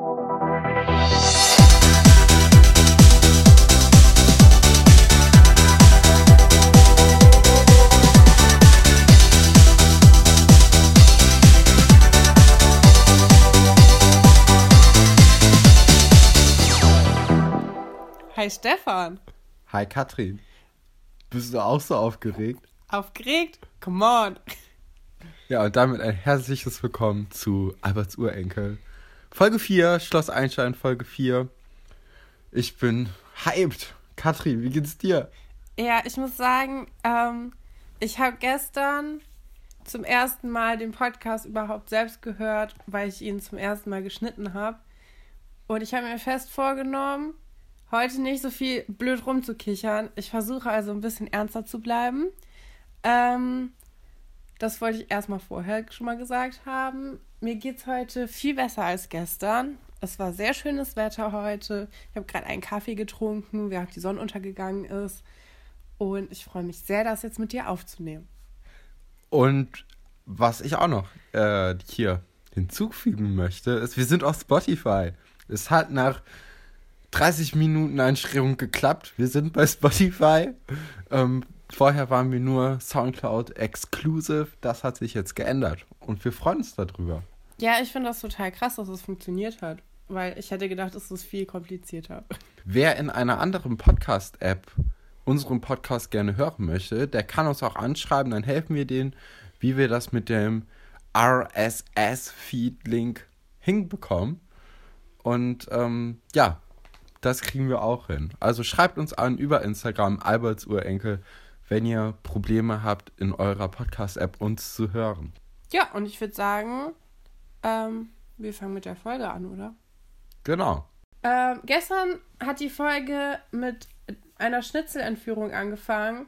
Hi Stefan. Hi Katrin. Bist du auch so aufgeregt? Aufgeregt? Come on. Ja, und damit ein herzliches Willkommen zu Alberts Urenkel. Folge 4, Schloss Einstein, Folge 4. Ich bin hyped. Katrin, wie geht's dir? Ja, ich muss sagen, ähm, ich habe gestern zum ersten Mal den Podcast überhaupt selbst gehört, weil ich ihn zum ersten Mal geschnitten habe. Und ich habe mir fest vorgenommen, heute nicht so viel blöd rumzukichern. Ich versuche also ein bisschen ernster zu bleiben. Ähm, das wollte ich erstmal vorher schon mal gesagt haben. Mir geht es heute viel besser als gestern. Es war sehr schönes Wetter heute. Ich habe gerade einen Kaffee getrunken, während die Sonne untergegangen ist. Und ich freue mich sehr, das jetzt mit dir aufzunehmen. Und was ich auch noch äh, hier hinzufügen möchte, ist, wir sind auf Spotify. Es hat nach 30 Minuten Einstellung geklappt. Wir sind bei Spotify. Ähm, vorher waren wir nur Soundcloud Exclusive. Das hat sich jetzt geändert und wir freuen uns darüber. Ja, ich finde das total krass, dass es funktioniert hat, weil ich hätte gedacht, es ist viel komplizierter. Wer in einer anderen Podcast-App unseren Podcast gerne hören möchte, der kann uns auch anschreiben, dann helfen wir denen, wie wir das mit dem RSS-Feed-Link hinbekommen. Und ähm, ja, das kriegen wir auch hin. Also schreibt uns an über Instagram Alberts Urenkel, wenn ihr Probleme habt, in eurer Podcast-App uns zu hören. Ja, und ich würde sagen, ähm, wir fangen mit der Folge an, oder? Genau. Ähm, gestern hat die Folge mit einer Schnitzelentführung angefangen.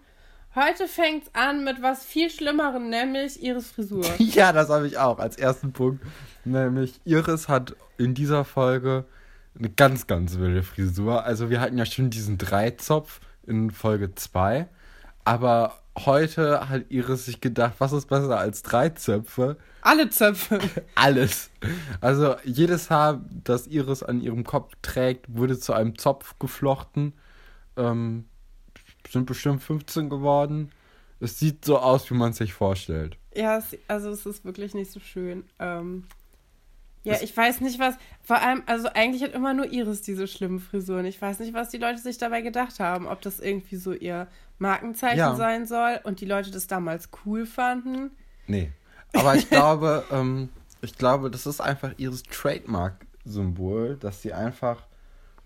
Heute fängt es an mit was viel Schlimmerem, nämlich Iris Frisur. ja, das habe ich auch als ersten Punkt. Nämlich Iris hat in dieser Folge eine ganz, ganz wilde Frisur. Also wir hatten ja schon diesen Dreizopf in Folge 2. Aber heute hat Iris sich gedacht, was ist besser als drei Zöpfe? Alle Zöpfe. Alles. Also jedes Haar, das Iris an ihrem Kopf trägt, wurde zu einem Zopf geflochten. Ähm, sind bestimmt 15 geworden. Es sieht so aus, wie man es sich vorstellt. Ja, es, also es ist wirklich nicht so schön. Ähm, ja, ich weiß nicht, was. Vor allem, also eigentlich hat immer nur Iris diese schlimmen Frisuren. Ich weiß nicht, was die Leute sich dabei gedacht haben. Ob das irgendwie so ihr Markenzeichen ja. sein soll und die Leute das damals cool fanden. Nee. Aber ich glaube, ähm, ich glaube, das ist einfach Iris Trademark-Symbol, dass sie einfach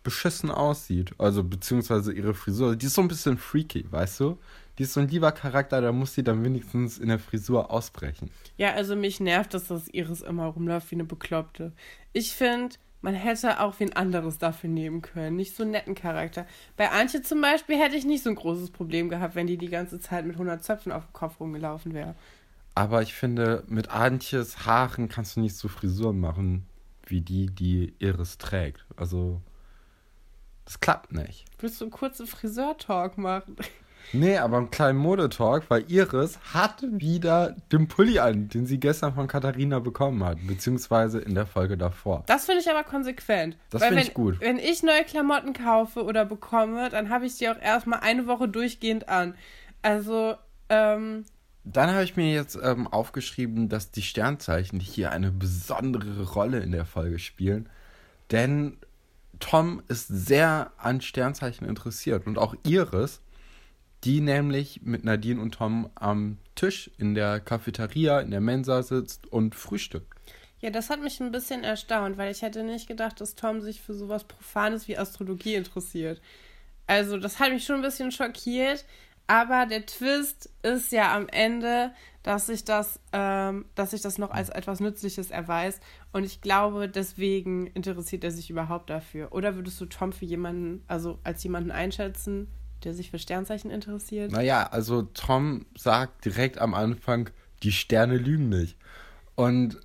beschissen aussieht. Also, beziehungsweise ihre Frisur. Die ist so ein bisschen freaky, weißt du? Die ist so ein lieber Charakter, da muss sie dann wenigstens in der Frisur ausbrechen. Ja, also mich nervt, dass das Iris immer rumläuft wie eine Bekloppte. Ich finde, man hätte auch wen anderes dafür nehmen können. Nicht so einen netten Charakter. Bei Antje zum Beispiel hätte ich nicht so ein großes Problem gehabt, wenn die die ganze Zeit mit 100 Zöpfen auf dem Kopf rumgelaufen wäre. Aber ich finde, mit Antjes Haaren kannst du nicht so Frisuren machen, wie die, die Iris trägt. Also, das klappt nicht. Willst du einen kurzen Friseur-Talk machen? Nee, aber einen kleinen Modetalk, weil Iris hat wieder den Pulli an, den sie gestern von Katharina bekommen hat, beziehungsweise in der Folge davor. Das finde ich aber konsequent. Das finde ich gut. Wenn ich neue Klamotten kaufe oder bekomme, dann habe ich die auch erstmal eine Woche durchgehend an. Also, ähm. Dann habe ich mir jetzt ähm, aufgeschrieben, dass die Sternzeichen hier eine besondere Rolle in der Folge spielen. Denn Tom ist sehr an Sternzeichen interessiert und auch Iris die nämlich mit Nadine und Tom am Tisch in der Cafeteria, in der Mensa sitzt und frühstückt. Ja, das hat mich ein bisschen erstaunt, weil ich hätte nicht gedacht, dass Tom sich für sowas Profanes wie Astrologie interessiert. Also, das hat mich schon ein bisschen schockiert. Aber der Twist ist ja am Ende, dass sich das, ähm, dass sich das noch als etwas Nützliches erweist. Und ich glaube, deswegen interessiert er sich überhaupt dafür. Oder würdest du Tom für jemanden, also als jemanden einschätzen, der sich für Sternzeichen interessiert? Naja, also Tom sagt direkt am Anfang, die Sterne lügen nicht. Und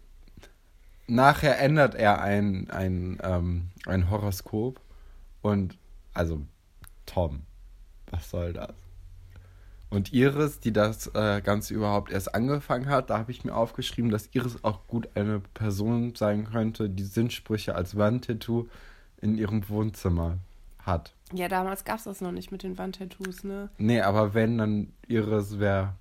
nachher ändert er ein, ein, ähm, ein Horoskop. Und also, Tom, was soll das? Und Iris, die das äh, Ganze überhaupt erst angefangen hat, da habe ich mir aufgeschrieben, dass Iris auch gut eine Person sein könnte, die Sinnsprüche als Wandtattoo in ihrem Wohnzimmer hat. Ja, damals gab es das noch nicht mit den Wandtattoos, ne? Nee, aber wenn, dann Iris wäre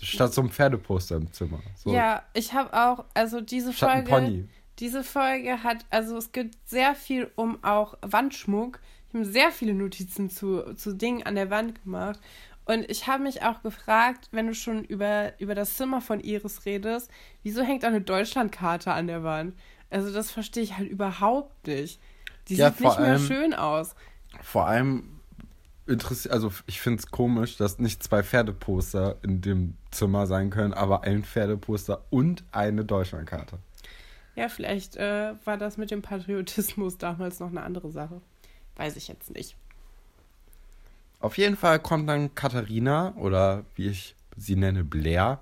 statt so einem Pferdeposter im Zimmer. So. Ja, ich habe auch, also diese Statt ein Folge. Diese Folge hat, also es gibt sehr viel um auch Wandschmuck. Ich habe sehr viele Notizen zu, zu Dingen an der Wand gemacht. Und ich habe mich auch gefragt, wenn du schon über, über das Zimmer von Iris redest, wieso hängt da eine Deutschlandkarte an der Wand? Also das verstehe ich halt überhaupt nicht. Die Ja, sieht nicht mehr schön aus. Vor allem interessiert, also ich finde es komisch, dass nicht zwei Pferdeposter in dem Zimmer sein können, aber ein Pferdeposter und eine Deutschlandkarte. Ja, vielleicht äh, war das mit dem Patriotismus damals noch eine andere Sache. Weiß ich jetzt nicht. Auf jeden Fall kommt dann Katharina oder wie ich sie nenne, Blair,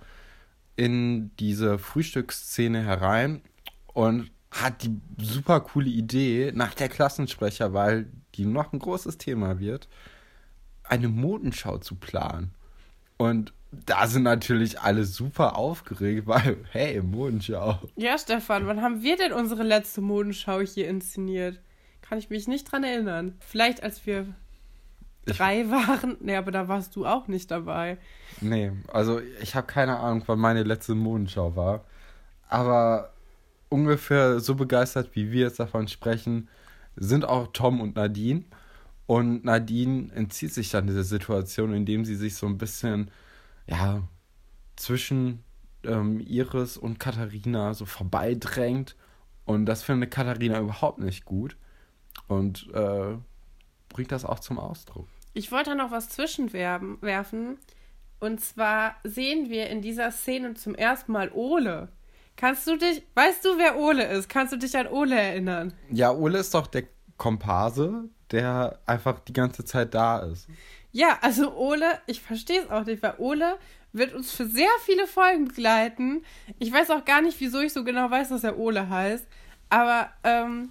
in diese Frühstücksszene herein und hat die super coole Idee, nach der Klassensprecherwahl, die noch ein großes Thema wird, eine Modenschau zu planen. Und da sind natürlich alle super aufgeregt, weil, hey, Modenschau. Ja, Stefan, wann haben wir denn unsere letzte Modenschau hier inszeniert? Kann ich mich nicht dran erinnern. Vielleicht als wir Ich- drei waren. Nee, aber da warst du auch nicht dabei. Nee, also ich habe keine Ahnung, wann meine letzte Modenschau war. Aber ungefähr so begeistert, wie wir jetzt davon sprechen, sind auch Tom und Nadine. Und Nadine entzieht sich dann dieser Situation, indem sie sich so ein bisschen, ja, zwischen ähm, Iris und Katharina so vorbeidrängt. Und das findet Katharina überhaupt nicht gut. Und äh, bringt das auch zum Ausdruck. Ich wollte noch was zwischenwerfen. werfen. Und zwar sehen wir in dieser Szene zum ersten Mal Ole. Kannst du dich, weißt du, wer Ole ist? Kannst du dich an Ole erinnern? Ja, Ole ist doch der Komparse, der einfach die ganze Zeit da ist. Ja, also Ole, ich verstehe es auch nicht, weil Ole wird uns für sehr viele Folgen begleiten. Ich weiß auch gar nicht, wieso ich so genau weiß, dass er Ole heißt. Aber ähm,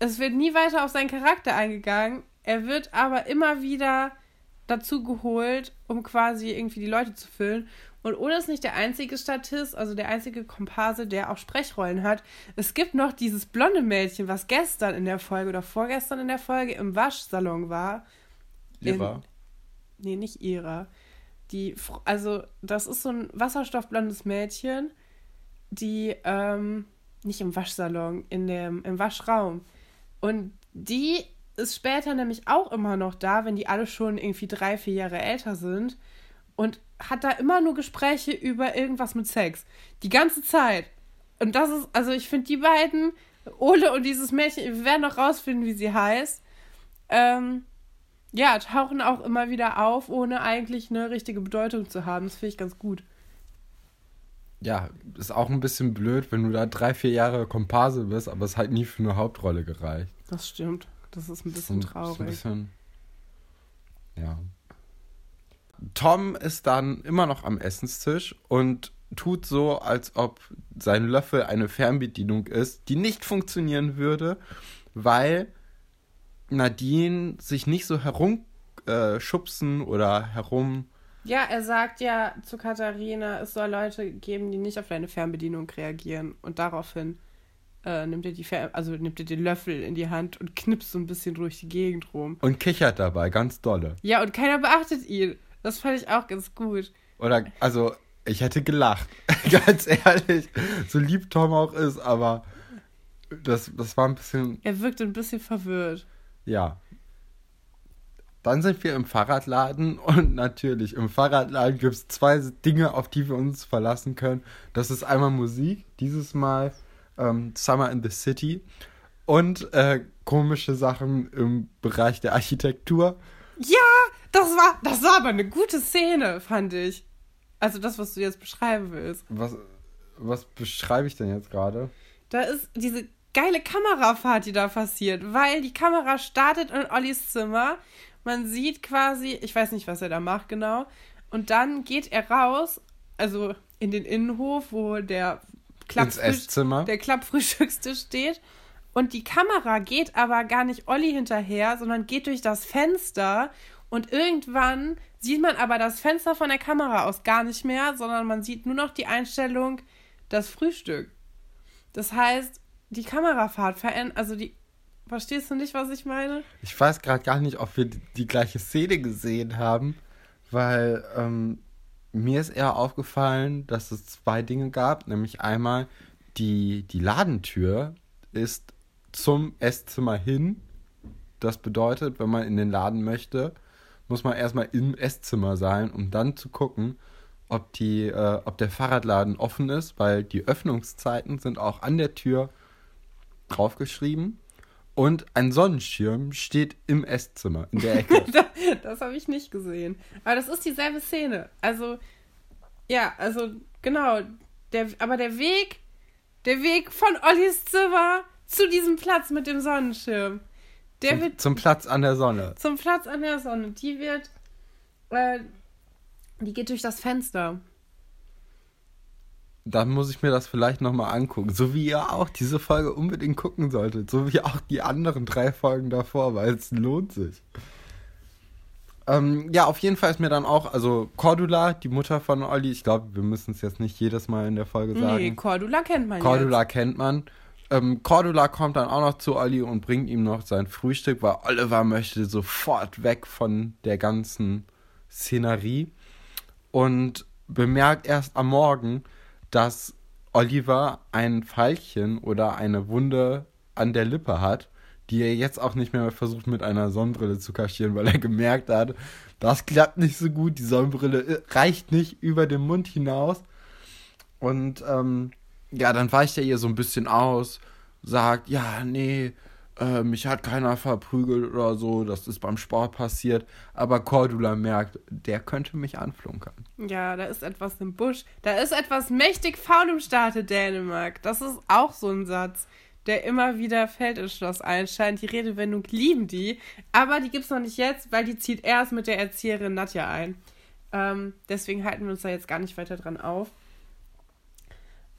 es wird nie weiter auf seinen Charakter eingegangen. Er wird aber immer wieder dazu geholt, um quasi irgendwie die Leute zu füllen. Und Ole ist nicht der einzige Statist, also der einzige Komparse, der auch Sprechrollen hat. Es gibt noch dieses blonde Mädchen, was gestern in der Folge oder vorgestern in der Folge im Waschsalon war. Ira. Nee, nicht ihrer. Die, also, das ist so ein wasserstoffblondes Mädchen, die, ähm, nicht im Waschsalon, in dem, im Waschraum. Und die ist später nämlich auch immer noch da, wenn die alle schon irgendwie drei, vier Jahre älter sind. Und hat da immer nur Gespräche über irgendwas mit Sex. Die ganze Zeit. Und das ist, also ich finde die beiden, Ole und dieses Mädchen, wir werden noch rausfinden, wie sie heißt. Ähm, ja, tauchen auch immer wieder auf, ohne eigentlich eine richtige Bedeutung zu haben. Das finde ich ganz gut. Ja, ist auch ein bisschen blöd, wenn du da drei, vier Jahre Komparse bist, aber es hat nie für eine Hauptrolle gereicht. Das stimmt. Das ist ein bisschen ein- So traurig. ein bisschen, ja. Tom ist dann immer noch am Essenstisch und tut so, als ob sein Löffel eine Fernbedienung ist, die nicht funktionieren würde, weil Nadine sich nicht so herumschubsen äh, oder herum. Ja, er sagt ja zu Katharina, es soll Leute geben, die nicht auf deine Fernbedienung reagieren. Und daraufhin äh, nimmt er die Fer also nimmt er den Löffel in die Hand und knipst so ein bisschen durch die Gegend rum. Und kichert dabei, ganz dolle. Ja, und keiner beachtet ihn. Das fand ich auch ganz gut. Oder, also, ich hätte gelacht. ganz ehrlich. So lieb Tom auch ist, aber das, das war ein bisschen, Er wirkt ein bisschen verwirrt. ja. Dann sind wir im Fahrradladen und natürlich, im Fahrradladen gibt es zwei Dinge, auf die wir uns verlassen können. Das ist einmal Musik, dieses Mal ähm, Summer in the City und äh, komische Sachen im Bereich der Architektur. Ja, das war, das war aber eine gute Szene, fand ich. Also das, was du jetzt beschreiben willst. Was, was beschreibe ich denn jetzt gerade? Da ist diese geile Kamerafahrt, die da passiert, weil die Kamera startet in Ollis Zimmer. Man sieht quasi, ich weiß nicht, was er da macht genau. Und dann geht er raus, also in den Innenhof, wo der Esszimmer. der Klappfrühstückstisch steht. Und die Kamera geht aber gar nicht Olli hinterher, sondern geht durch das Fenster. Und irgendwann sieht man aber das Fenster von der Kamera aus gar nicht mehr, sondern man sieht nur noch die Einstellung, das Frühstück. Das heißt, die Kamerafahrt verändert, also die, verstehst du nicht, was ich meine? Ich weiß gerade gar nicht, ob wir die, die gleiche Szene gesehen haben, weil ähm, mir ist eher aufgefallen, dass es zwei Dinge gab, nämlich einmal die, die Ladentür ist zum Esszimmer hin. Das bedeutet, wenn man in den Laden möchte, muss man erstmal im Esszimmer sein, um dann zu gucken, ob, die, äh, ob der Fahrradladen offen ist, weil die Öffnungszeiten sind auch an der Tür draufgeschrieben. Und ein Sonnenschirm steht im Esszimmer, in der Ecke. das das habe ich nicht gesehen. Aber das ist dieselbe Szene. Also, ja, also, genau. Der, aber der Weg, der Weg von Ollis Zimmer zu diesem Platz mit dem Sonnenschirm, der zum, wird zum Platz an der Sonne. zum Platz an der Sonne. Die wird, äh, die geht durch das Fenster. Dann muss ich mir das vielleicht nochmal angucken. So wie ihr auch diese Folge unbedingt gucken solltet. So wie auch die anderen drei Folgen davor, weil es lohnt sich. Ähm, ja, auf jeden Fall ist mir dann auch, also Cordula, die Mutter von Olli, ich glaube, wir müssen es jetzt nicht jedes Mal in der Folge sagen. Nee, Cordula kennt man Cordula kennt man. Ähm, Cordula kommt dann auch noch zu Olli und bringt ihm noch sein Frühstück, weil Oliver möchte sofort weg von der ganzen Szenerie und bemerkt erst am Morgen, dass Oliver ein Pfeilchen oder eine Wunde an der Lippe hat, die er jetzt auch nicht mehr versucht mit einer Sonnenbrille zu kaschieren, weil er gemerkt hat, das klappt nicht so gut, die Sonnenbrille äh, reicht nicht über den Mund hinaus. Und ähm, ja, dann weicht er ihr so ein bisschen aus, sagt, ja, nee, äh, mich hat keiner verprügelt oder so, das ist beim Sport passiert. Aber Cordula merkt, der könnte mich anflunkern. Ja, da ist etwas im Busch. Da ist etwas mächtig faul im Staate Dänemark. Das ist auch so ein Satz, der immer wieder fällt ins Schloss Einstein. Die Redewendung lieben die, aber die gibt's noch nicht jetzt, weil die zieht erst mit der Erzieherin Nadja ein. Ähm, deswegen halten wir uns da jetzt gar nicht weiter dran auf.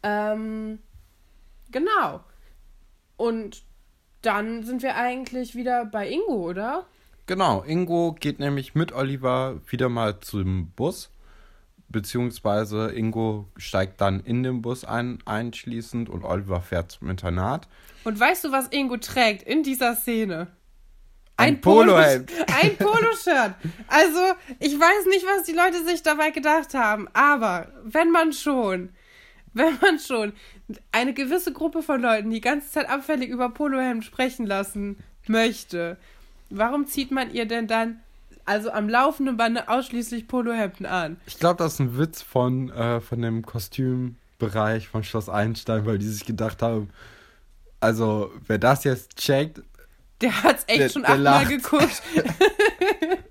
Ähm, genau. Und dann sind wir eigentlich wieder bei Ingo, oder? Genau, Ingo geht nämlich mit Oliver wieder mal zum Bus. Beziehungsweise Ingo steigt dann in den Bus ein, einschließend und Oliver fährt zum Internat. Und weißt du, was Ingo trägt in dieser Szene? Ein Polohemd. Ein Poloshirt. Also, ich weiß nicht, was die Leute sich dabei gedacht haben, aber wenn man schon, wenn man schon eine gewisse Gruppe von Leuten die ganze Zeit abfällig über Polohemd sprechen lassen möchte, warum zieht man ihr denn dann also am laufenden Bande ausschließlich Polohemden an? Ich glaube, das ist ein Witz von, äh, von dem Kostümbereich von Schloss Einstein, weil die sich gedacht haben, also wer das jetzt checkt, Der hat's echt Der- schon achtmal geguckt.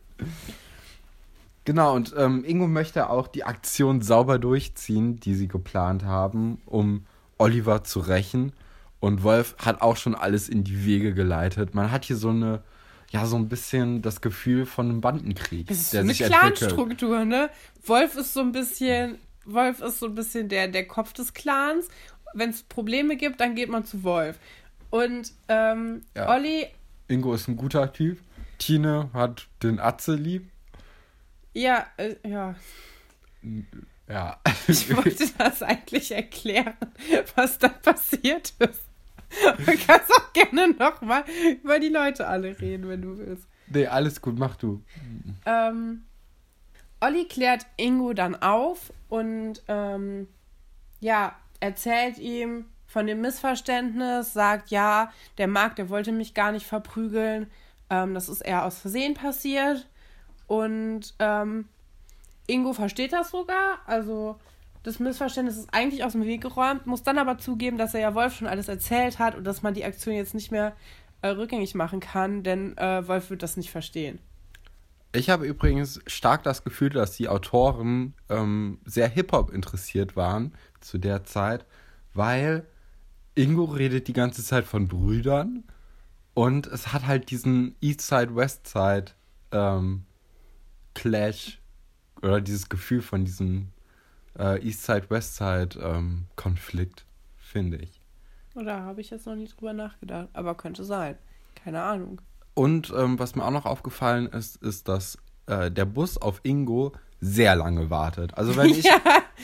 Genau, und ähm, Ingo möchte auch die Aktion sauber durchziehen, die sie geplant haben, um Oliver zu rächen. Und Wolf hat auch schon alles in die Wege geleitet. Man hat hier so eine, ja, so ein bisschen das Gefühl von einem Bandenkrieg, Das ist so der eine sich. Clanstruktur, ne? Wolf ist so ein bisschen, Wolf ist so ein bisschen der, der Kopf des Clans. Wenn es Probleme gibt, dann geht man zu Wolf. Und ähm, Ja. Olli, Ingo ist ein guter Typ. Tine hat den Atze lieb. Ja, äh, ja, Ja. ich wollte das eigentlich erklären, was da passiert ist. Du kannst auch gerne nochmal über die Leute alle reden, wenn du willst. nee, alles gut, mach du. Ähm, Olli klärt Ingo dann auf und ähm, ja, erzählt ihm von dem Missverständnis, sagt, ja, der Marc, der wollte mich gar nicht verprügeln. Ähm, das ist eher aus Versehen passiert. Und ähm, Ingo versteht das sogar. Also das Missverständnis ist eigentlich aus dem Weg geräumt, muss dann aber zugeben, dass er ja Wolf schon alles erzählt hat und dass man die Aktion jetzt nicht mehr äh, rückgängig machen kann, denn äh, Wolf wird das nicht verstehen. Ich habe übrigens stark das Gefühl, dass die Autoren ähm, sehr Hip-Hop interessiert waren zu der Zeit, weil Ingo redet die ganze Zeit von Brüdern und es hat halt diesen Eastside-Westside ähm, Clash oder dieses Gefühl von diesem äh, Eastside-Westside ähm, Konflikt, finde ich. Oder habe ich jetzt noch nie drüber nachgedacht? Aber könnte sein. Keine Ahnung. Und ähm, was mir auch noch aufgefallen ist, ist, dass äh, der Bus auf Ingo sehr lange wartet. Also wenn ich, Ja.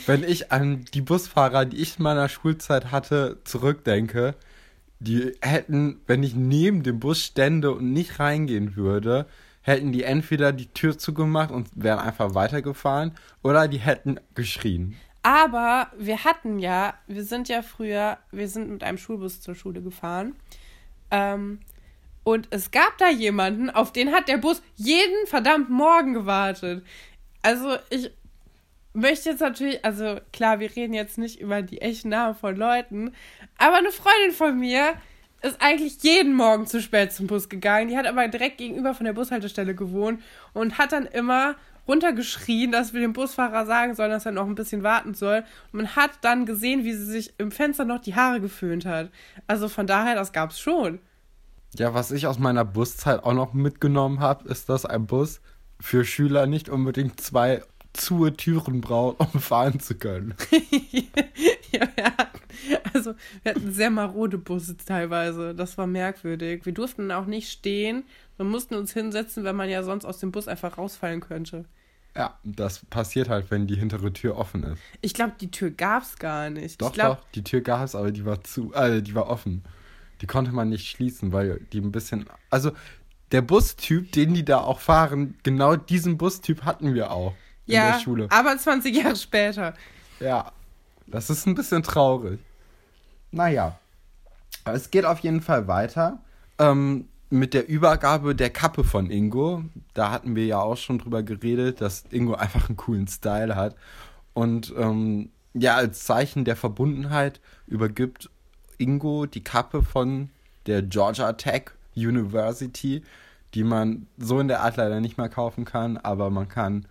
wenn ich an die Busfahrer, die ich in meiner Schulzeit hatte, zurückdenke, die hätten, wenn ich neben dem Bus stände und nicht reingehen würde, hätten die entweder die Tür zugemacht und wären einfach weitergefahren oder die hätten geschrien. Aber wir hatten ja, wir sind ja früher, wir sind mit einem Schulbus zur Schule gefahren. Ähm, und es gab da jemanden, auf den hat der Bus jeden verdammten Morgen gewartet. Also ich möchte jetzt natürlich, also klar, wir reden jetzt nicht über die echten Namen von Leuten, aber eine Freundin von mir ist eigentlich jeden Morgen zu spät zum Bus gegangen. Die hat aber direkt gegenüber von der Bushaltestelle gewohnt und hat dann immer runtergeschrien, dass wir dem Busfahrer sagen sollen, dass er noch ein bisschen warten soll. Und man hat dann gesehen, wie sie sich im Fenster noch die Haare geföhnt hat. Also von daher, das gab's schon. Ja, was ich aus meiner Buszeit auch noch mitgenommen habe, ist, dass ein Bus für Schüler nicht unbedingt zwei zu Türen braucht, um fahren zu können. ja, wir hatten, also wir hatten sehr marode Busse teilweise. Das war merkwürdig. Wir durften auch nicht stehen. Wir mussten uns hinsetzen, weil man ja sonst aus dem Bus einfach rausfallen könnte. Ja, das passiert halt, wenn die hintere Tür offen ist. Ich glaube, die Tür gab's gar nicht. Doch, ich glaub, doch, die Tür gab es, aber die war zu, äh, die war offen. Die konnte man nicht schließen, weil die ein bisschen, also der Bustyp, den die da auch fahren, genau diesen Bustyp hatten wir auch in Ja, der Schule. aber 20 Jahre später. Ja, das ist ein bisschen traurig. Naja, aber es geht auf jeden Fall weiter. Ähm, mit der Übergabe der Kappe von Ingo, da hatten wir ja auch schon drüber geredet, dass Ingo einfach einen coolen Style hat. Und ähm, ja, als Zeichen der Verbundenheit übergibt Ingo die Kappe von der Georgia Tech University, die man so in der Art leider nicht mehr kaufen kann, aber man kann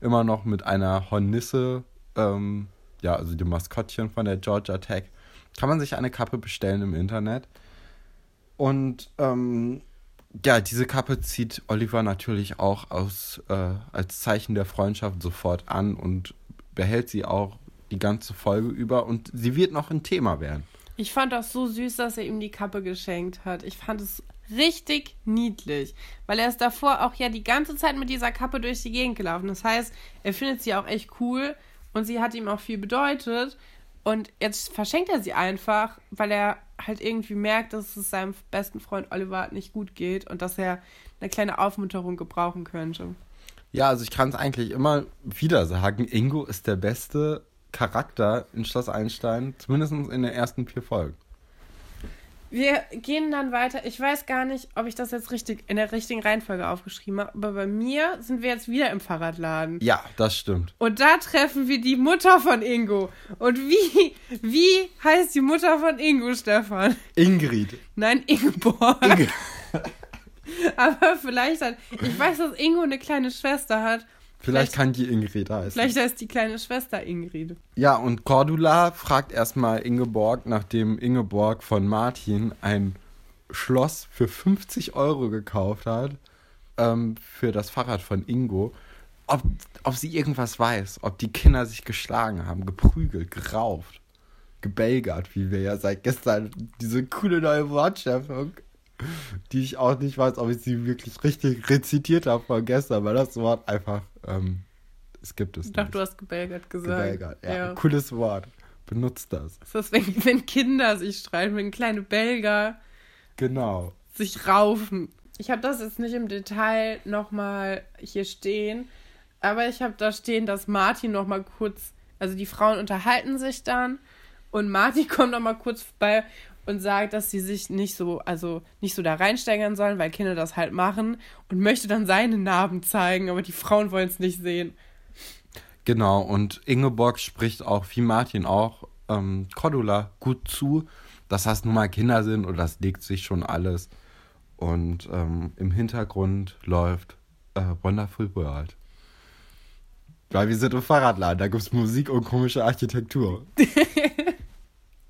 immer noch mit einer Hornisse, ähm, ja, also dem Maskottchen von der Georgia Tech, kann man sich eine Kappe bestellen im Internet. Und ähm, ja, diese Kappe zieht Oliver natürlich auch aus, äh, als Zeichen der Freundschaft sofort an und behält sie auch die ganze Folge über und sie wird noch ein Thema werden. Ich fand das so süß, dass er ihm die Kappe geschenkt hat. Ich fand es richtig niedlich, weil er ist davor auch ja die ganze Zeit mit dieser Kappe durch die Gegend gelaufen. Das heißt, er findet sie auch echt cool und sie hat ihm auch viel bedeutet. Und jetzt verschenkt er sie einfach, weil er halt irgendwie merkt, dass es seinem besten Freund Oliver nicht gut geht und dass er eine kleine Aufmunterung gebrauchen könnte. Ja, also ich kann es eigentlich immer wieder sagen, Ingo ist der beste Charakter in Schloss Einstein, zumindest in den ersten vier Folgen. Wir gehen dann weiter. Ich weiß gar nicht, ob ich das jetzt richtig in der richtigen Reihenfolge aufgeschrieben habe, aber bei mir sind wir jetzt wieder im Fahrradladen. Ja, das stimmt. Und da treffen wir die Mutter von Ingo. Und wie, wie heißt die Mutter von Ingo, Stefan? Ingrid. Nein, Ingeborg. Inge Aber vielleicht hat, ich weiß, dass Ingo eine kleine Schwester hat. Vielleicht kann die Ingrid heißen. Vielleicht heißt die kleine Schwester Ingrid. Ja, und Cordula fragt erstmal Ingeborg, nachdem Ingeborg von Martin ein Schloss für 50 Euro gekauft hat, ähm, für das Fahrrad von Ingo, ob, ob sie irgendwas weiß, ob die Kinder sich geschlagen haben, geprügelt, gerauft, gebelgert, wie wir ja seit gestern diese coole neue Wortschöpfung, die ich auch nicht weiß, ob ich sie wirklich richtig rezitiert habe von gestern, weil das Wort einfach, ähm, es gibt es Ich dachte, nicht. du hast gebelgert gesagt. Gebelgert, ja. Cooles Wort. Benutzt das. Das ist, wenn, wenn Kinder sich streiten, wenn kleine Belger Genau. sich raufen. Ich habe das jetzt nicht im Detail nochmal hier stehen, aber ich habe da stehen, dass Martin nochmal kurz, also die Frauen unterhalten sich dann und Martin kommt nochmal kurz vorbei und sagt, dass sie sich nicht so, also nicht so da reinsteigern sollen, weil Kinder das halt machen und möchte dann seine Narben zeigen, aber die Frauen wollen es nicht sehen. Genau, und Ingeborg spricht auch, wie Martin auch, ähm, Cordula gut zu, dass das nun mal Kinder sind und das legt sich schon alles. Und ähm, im Hintergrund läuft äh, Wonderful World. Weil wir sind im Fahrradladen, da gibt es Musik und komische Architektur.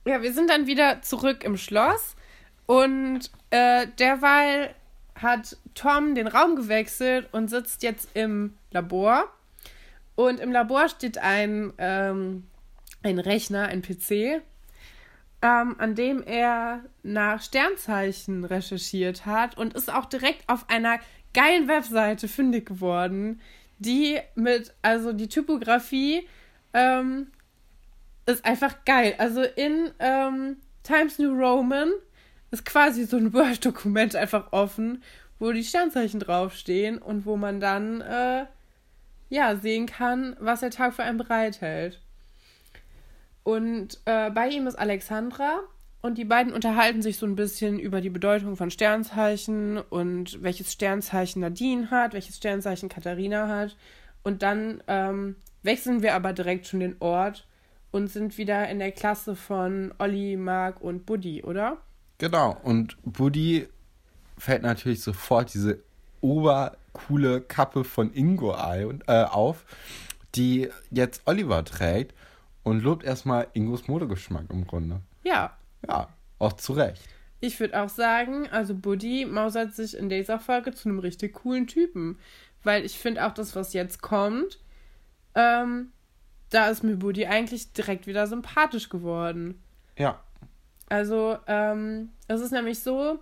Ja, wir sind dann wieder zurück im Schloss und äh, derweil hat Tom den Raum gewechselt und sitzt jetzt im Labor. Und im Labor steht ein, ähm, ein Rechner, ein PC. ähm, an dem er nach Sternzeichen recherchiert hat und ist auch direkt auf einer geilen Webseite fündig geworden, die mit, also die Typografie ähm, ist einfach geil. Also in ähm, Times New Roman ist quasi so ein Word-Dokument einfach offen, wo die Sternzeichen draufstehen und wo man dann äh, ja sehen kann, was der Tag für einen bereithält. Und äh, bei ihm ist Alexandra und die beiden unterhalten sich so ein bisschen über die Bedeutung von Sternzeichen und welches Sternzeichen Nadine hat, welches Sternzeichen Katharina hat. Und dann ähm, wechseln wir aber direkt schon den Ort und sind wieder in der Klasse von Olli, Marc und Buddy, oder? Genau, und Buddy fällt natürlich sofort diese obercoole Kappe von Ingo ein, äh, auf, die jetzt Oliver trägt und lobt erstmal Ingos Modegeschmack im Grunde. Ja. Ja, auch zu Recht. Ich würde auch sagen, also Buddy mausert sich in dieser Folge zu einem richtig coolen Typen. Weil ich finde auch das, was jetzt kommt, ähm, da ist mir Buddy eigentlich direkt wieder sympathisch geworden. Ja. Also, ähm, es ist nämlich so,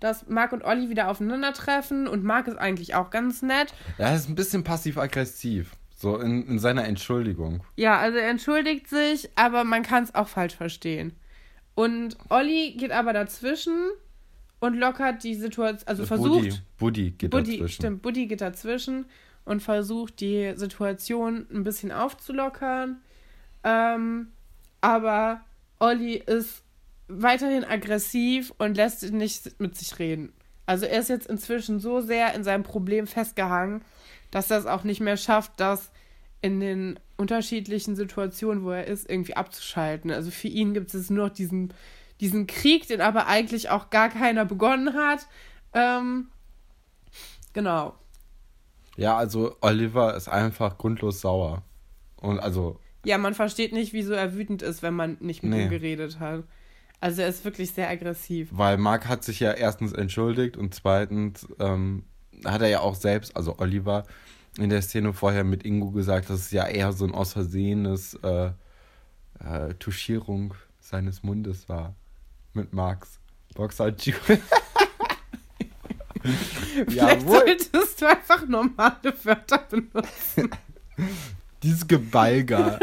dass Marc und Olli wieder aufeinandertreffen und Marc ist eigentlich auch ganz nett. Er ist ein bisschen passiv-aggressiv. So in, in seiner Entschuldigung. Ja, also er entschuldigt sich, aber man kann es auch falsch verstehen. Und Olli geht aber dazwischen und lockert die Situation, also versucht. Buddy, Buddy geht Buddy, dazwischen. Stimmt, Buddy geht dazwischen und versucht die Situation ein bisschen aufzulockern. Ähm, aber Olli ist weiterhin aggressiv und lässt nicht mit sich reden. Also er ist jetzt inzwischen so sehr in seinem Problem festgehangen, dass er es auch nicht mehr schafft, das in den unterschiedlichen Situationen, wo er ist, irgendwie abzuschalten. Also für ihn gibt es nur noch diesen, diesen Krieg, den aber eigentlich auch gar keiner begonnen hat. Ähm, genau. Ja, also Oliver ist einfach grundlos sauer. Und also. Ja, man versteht nicht, wieso er wütend ist, wenn man nicht mit Nee. ihm geredet hat. Also er ist wirklich sehr aggressiv. Weil Mark hat sich ja erstens entschuldigt und zweitens ähm, hat er ja auch selbst, also Oliver, in der Szene vorher mit Ingo gesagt, dass es ja eher so ein aus Versehenes äh, äh, Tuschierung seines Mundes war. Mit Marks Boxhandschuh. Vielleicht Jawohl. solltest du einfach normale Wörter benutzen. Dieses Gebalger.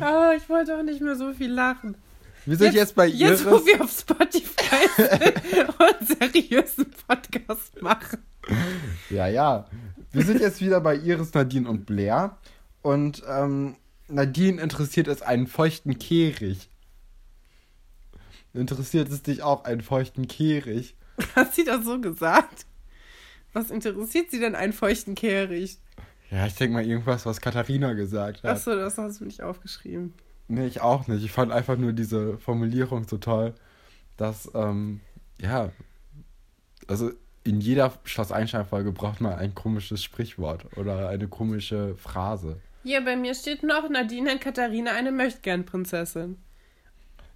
Oh, ich wollte auch nicht mehr so viel lachen. Wir sind jetzt, bei Jetzt, Iris. wo wir auf Spotify sind und seriösen Podcast machen. Ja, ja. Wir sind jetzt wieder bei Iris, Nadine und Blair. Und ähm, Nadine interessiert es einen feuchten Kehricht. Interessiert es dich auch einen feuchten Kehricht? Hat sie das so gesagt? Was interessiert sie denn einen feuchten Kehricht? Ja, ich denke mal irgendwas, was Katharina gesagt hat. Achso, das hast du nicht aufgeschrieben. Nee, ich auch nicht. Ich fand einfach nur diese Formulierung so toll, dass, ähm, ja, also in jeder Schloss Einstein-Folge braucht man ein komisches Sprichwort oder eine komische Phrase. Hier, bei mir steht noch, Nadine und Katharina eine Möchtgern-Prinzessin.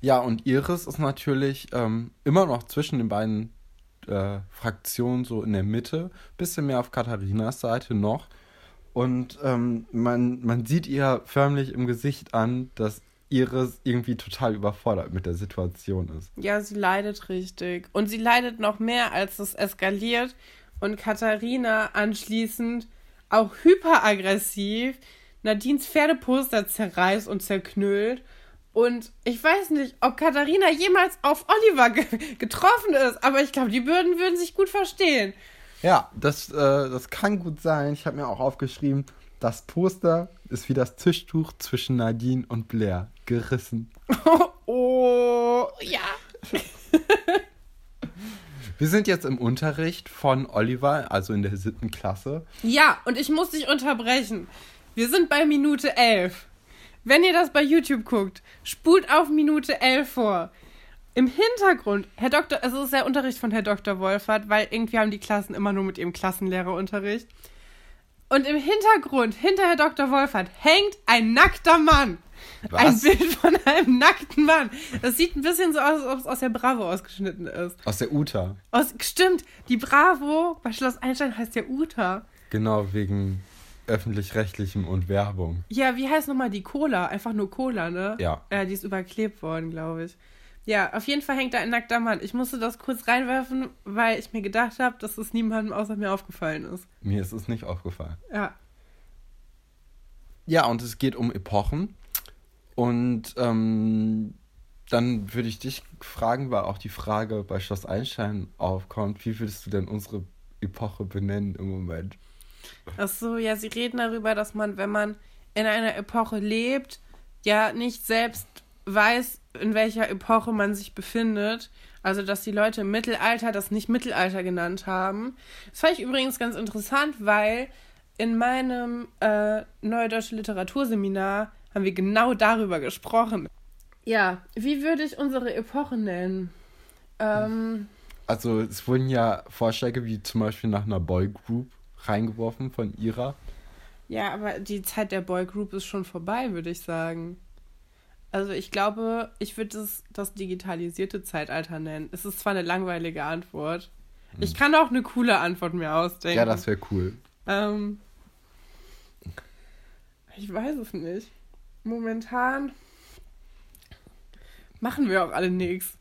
Ja, und Iris ist natürlich ähm, immer noch zwischen den beiden äh, Fraktionen so in der Mitte, bisschen mehr auf Katharinas Seite noch. Und ähm, man, man sieht ihr förmlich im Gesicht an, dass Iris irgendwie total überfordert mit der Situation ist. Ja, sie leidet richtig. Und sie leidet noch mehr, als es eskaliert und Katharina anschließend auch hyperaggressiv Nadines Pferdeposter zerreißt und zerknüllt. Und ich weiß nicht, ob Katharina jemals auf Oliver ge getroffen ist, aber ich glaube, die Bürden würden sich gut verstehen. Ja, das, äh, das kann gut sein. Ich habe mir auch aufgeschrieben, das Poster ist wie das Tischtuch zwischen Nadine und Blair gerissen. oh, ja. Wir sind jetzt im Unterricht von Oliver, also in der siebten Klasse. Ja, und ich muss dich unterbrechen. Wir sind bei Minute 11. Wenn ihr das bei YouTube guckt, spult auf Minute 11 vor. Im Hintergrund, Herr Doktor, also es ist der Unterricht von Herr Dr. Wolfert, weil irgendwie haben die Klassen immer nur mit ihrem Klassenlehrerunterricht. Und im Hintergrund, hinter Herr Dr. Wolfert, hängt ein nackter Mann. Ein Was? Bild von einem nackten Mann. Das sieht ein bisschen so aus, als ob es aus der Bravo ausgeschnitten ist. Aus der Uta. Aus, stimmt, die Bravo bei Schloss Einstein heißt ja Uta. Genau, wegen öffentlich-rechtlichem und Werbung. Ja, wie heißt nochmal die Cola? Einfach nur Cola, ne? Ja. Ja, die ist überklebt worden, glaube ich. Ja, auf jeden Fall hängt da ein nackter Mann. Ich musste das kurz reinwerfen, weil ich mir gedacht habe, dass es niemandem außer mir aufgefallen ist. Mir ist es nicht aufgefallen. Ja. Ja, und es geht um Epochen. Und ähm, dann würde ich dich fragen, weil auch die Frage bei Schloss Einstein aufkommt, wie würdest du denn unsere Epoche benennen im Moment? Ach so, ja, sie reden darüber, dass man, wenn man in einer Epoche lebt, ja nicht selbst weiß, in welcher Epoche man sich befindet. Also, dass die Leute im Mittelalter das nicht Mittelalter genannt haben. Das fand ich übrigens ganz interessant, weil in meinem äh, Neue Deutsche Literaturseminar haben wir genau darüber gesprochen. Ja, wie würde ich unsere Epoche nennen? Ähm, Also es wurden ja Vorschläge wie zum Beispiel nach einer Boygroup reingeworfen von ihrer. ja, aber die Zeit der Boygroup ist schon vorbei, würde ich sagen. Also ich glaube, ich würde es das digitalisierte Zeitalter nennen. Es ist zwar eine langweilige Antwort. Ich kann auch eine coole Antwort mir ausdenken. Ja, das wäre cool. Ähm, ich weiß es nicht. Momentan machen wir auch alle nichts.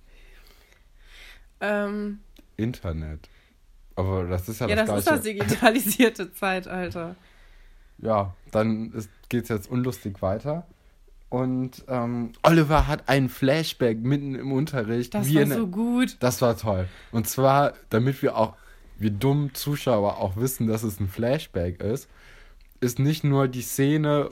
Ähm, Internet. Aber das ist ja, ja, das, das ist das digitalisierte Zeitalter. Ja, dann geht es jetzt unlustig weiter. Und ähm, Oliver hat einen Flashback mitten im Unterricht. Das war so gut. Das war toll. Und zwar, damit wir auch, wir dummen Zuschauer auch wissen, dass es ein Flashback ist, ist nicht nur die Szene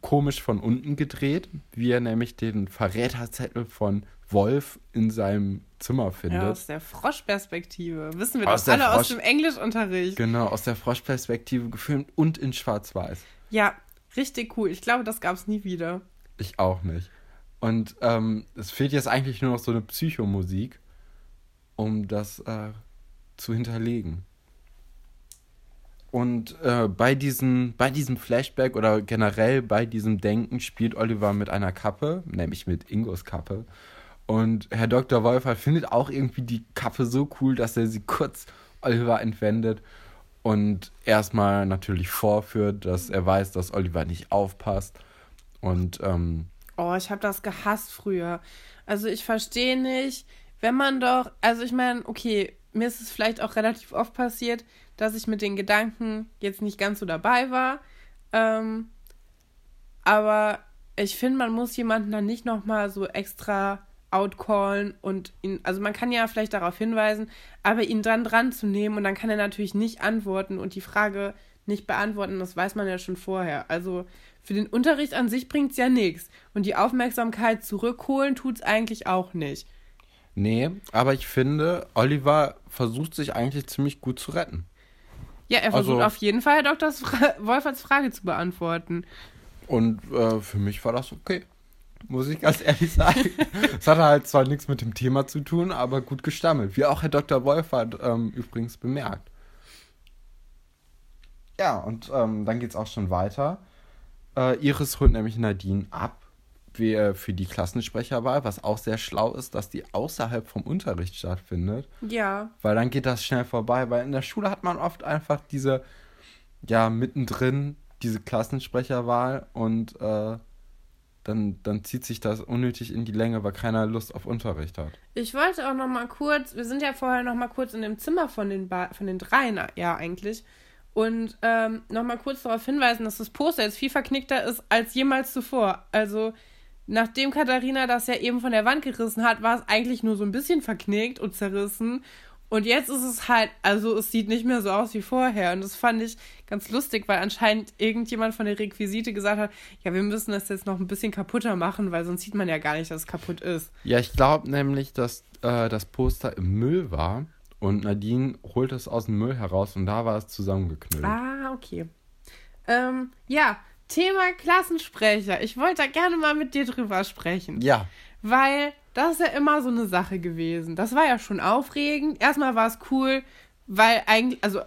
komisch von unten gedreht, wie er nämlich den Verräterzettel von Wolf in seinem Zimmer findet. Ja, aus der Froschperspektive. Wissen wir Aus doch der alle aus Frosch- dem Englischunterricht. Genau, aus der Froschperspektive gefilmt und in Schwarz-Weiß. Ja, richtig cool. Ich glaube, das gab es nie wieder. Ich auch nicht. Und ähm, es fehlt jetzt eigentlich nur noch so eine Psychomusik, um das äh, zu hinterlegen. Und äh, bei, diesen, bei diesem Flashback oder generell bei diesem Denken spielt Oliver mit einer Kappe, nämlich mit Ingos Kappe. Und Herr Dr. Wolfer findet auch irgendwie die Kappe so cool, dass er sie kurz Oliver entwendet und erstmal natürlich vorführt, dass er weiß, dass Oliver nicht aufpasst. Und ähm, Oh, ich habe das gehasst früher. Also ich verstehe nicht, wenn man doch, also ich meine, okay, mir ist es vielleicht auch relativ oft passiert, dass ich mit den Gedanken jetzt nicht ganz so dabei war. Ähm, aber ich finde, man muss jemanden dann nicht nochmal so extra outcallen und ihn, also man kann ja vielleicht darauf hinweisen, aber ihn dann dran zu nehmen und dann kann er natürlich nicht antworten und die Frage nicht beantworten, das weiß man ja schon vorher. Also für den Unterricht an sich bringt es ja nichts. Und die Aufmerksamkeit zurückholen tut es eigentlich auch nicht. nee, aber ich finde, Oliver versucht sich eigentlich ziemlich gut zu retten. Ja, er versucht Also- auf jeden Fall, Herr Dr. Fra Wolferts Frage zu beantworten. Und äh, für mich war das okay. Muss ich ganz ehrlich sagen. Es hatte halt zwar nichts mit dem Thema zu tun, aber gut gestammelt. Wie auch Herr Dr. Wolfert ähm, übrigens bemerkt. Ja, und ähm, dann geht's auch schon weiter. Äh, Iris holt nämlich Nadine ab für die Klassensprecherwahl, was auch sehr schlau ist, dass die außerhalb vom Unterricht stattfindet. Ja, Weil dann geht das schnell vorbei, weil in der Schule hat man oft einfach diese, ja, mittendrin diese Klassensprecherwahl und äh, dann, dann zieht sich das unnötig in die Länge, weil keiner Lust auf Unterricht hat. ich wollte auch noch mal kurz, wir sind ja vorher noch mal kurz in dem Zimmer von den, ba von den dreien, ja eigentlich, und ähm, noch mal kurz darauf hinweisen, dass das Poster jetzt viel verknickter ist als jemals zuvor. Also nachdem Katharina das ja eben von der Wand gerissen hat, war es eigentlich nur so ein bisschen verknickt und zerrissen. Und jetzt ist es halt, also es sieht nicht mehr so aus wie vorher. Und das fand ich ganz lustig, weil anscheinend irgendjemand von der Requisite gesagt hat, ja, wir müssen das jetzt noch ein bisschen kaputter machen, weil sonst sieht man ja gar nicht, dass es kaputt ist. Ja, ich glaube nämlich, dass äh, das Poster im Müll war und Nadine holt es aus dem Müll heraus und da war es zusammengeknüllt. Ah, okay. Ähm, ja, Thema Klassensprecher. Ich wollte da gerne mal mit dir drüber sprechen. Ja, Weil das ist ja immer so eine Sache gewesen. Das war ja schon aufregend. Erstmal war es cool, weil eigentlich, also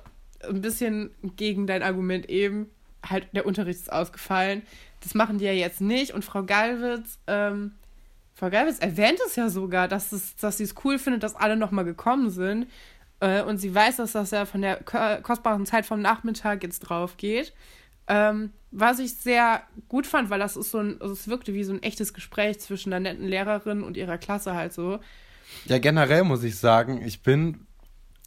ein bisschen gegen dein Argument eben, halt der Unterricht ist ausgefallen. Das machen die ja jetzt nicht. Und Frau Gallwitz, ähm, Frau Gallwitz erwähnt es ja sogar, dass, es, dass sie es cool findet, dass alle nochmal gekommen sind. Äh, und sie weiß, dass das ja von der ko- kostbaren Zeit vom Nachmittag jetzt drauf geht. Ähm, was ich sehr gut fand, weil das ist so ein, also es wirkte wie so ein echtes Gespräch zwischen einer netten Lehrerin und ihrer Klasse halt so. Ja, generell muss ich sagen, ich bin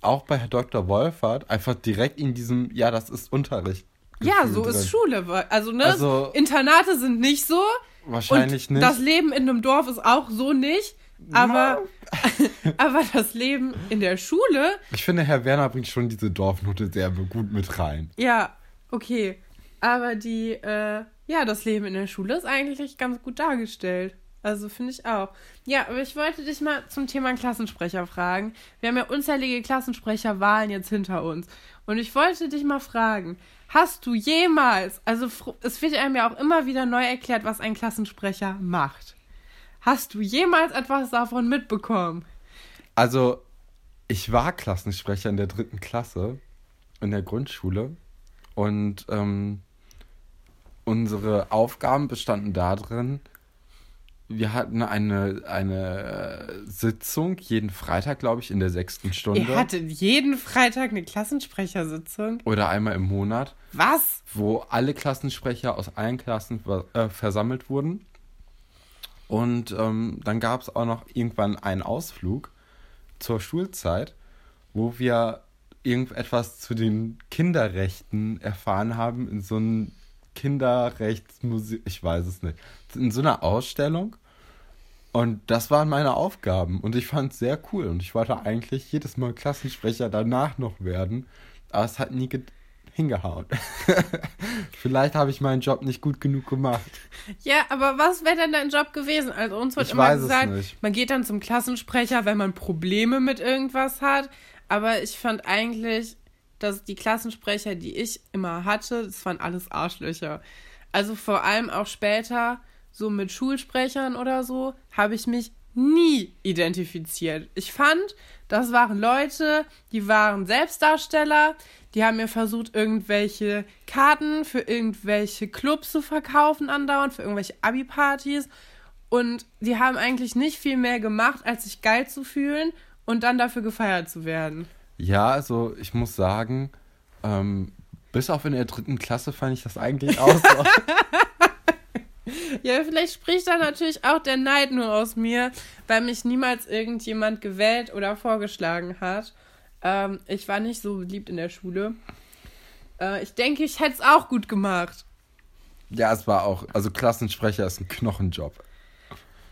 auch bei Herr Dr. Wolfert einfach direkt in diesem, ja, das ist Unterricht. Ja, so drin. ist Schule. Also, ne, also, Internate sind nicht so. Wahrscheinlich nicht. Das Leben in einem Dorf ist auch so nicht. Aber, no. aber das Leben in der Schule. Ich finde, Herr Werner bringt schon diese Dorfnote sehr gut mit rein. Ja, okay. Aber die, äh, ja, das Leben in der Schule ist eigentlich ganz gut dargestellt. Also finde ich auch. Ja, aber ich wollte dich mal zum Thema Klassensprecher fragen. Wir haben ja unzählige Klassensprecherwahlen jetzt hinter uns. Und ich wollte dich mal fragen, hast du jemals, also es wird einem ja auch immer wieder neu erklärt, was ein Klassensprecher macht. Hast du jemals etwas davon mitbekommen? Also, ich war Klassensprecher in der dritten Klasse in der Grundschule. Und ähm, unsere Aufgaben bestanden darin, wir hatten eine, eine Sitzung jeden Freitag, glaube ich, in der sechsten Stunde. Ihr hattet jeden Freitag eine Klassensprechersitzung? Oder einmal im Monat. Was? Wo alle Klassensprecher aus allen Klassen äh, versammelt wurden. Und ähm, dann gab es auch noch irgendwann einen Ausflug zur Schulzeit, wo wir irgendetwas zu den Kinderrechten erfahren haben in so einem Kinderrechtsmuseum, ich weiß es nicht, in so einer Ausstellung. Und das waren meine Aufgaben und ich fand es sehr cool und ich wollte eigentlich jedes Mal Klassensprecher danach noch werden, aber es hat nie hingehauen. Vielleicht habe ich meinen Job nicht gut genug gemacht. Ja, aber was wäre denn dein Job gewesen? Also uns wird ich immer gesagt, man geht dann zum Klassensprecher, wenn man Probleme mit irgendwas hat. Aber ich fand eigentlich, dass die Klassensprecher, die ich immer hatte, das waren alles Arschlöcher. Also vor allem auch später, so mit Schulsprechern oder so, habe ich mich nie identifiziert. Ich fand, das waren Leute, die waren Selbstdarsteller, die haben mir versucht, irgendwelche Karten für irgendwelche Clubs zu verkaufen andauernd, für irgendwelche Abi-Partys. Und die haben eigentlich nicht viel mehr gemacht, als sich geil zu fühlen und dann dafür gefeiert zu werden. Ja, also ich muss sagen, ähm, bis auf in der dritten Klasse fand ich das eigentlich auch so. ja, vielleicht spricht da natürlich auch der Neid nur aus mir, weil mich niemals irgendjemand gewählt oder vorgeschlagen hat. Ähm, ich war nicht so beliebt in der Schule. Äh, ich denke, ich hätte es auch gut gemacht. Ja, es war auch, also Klassensprecher ist ein Knochenjob.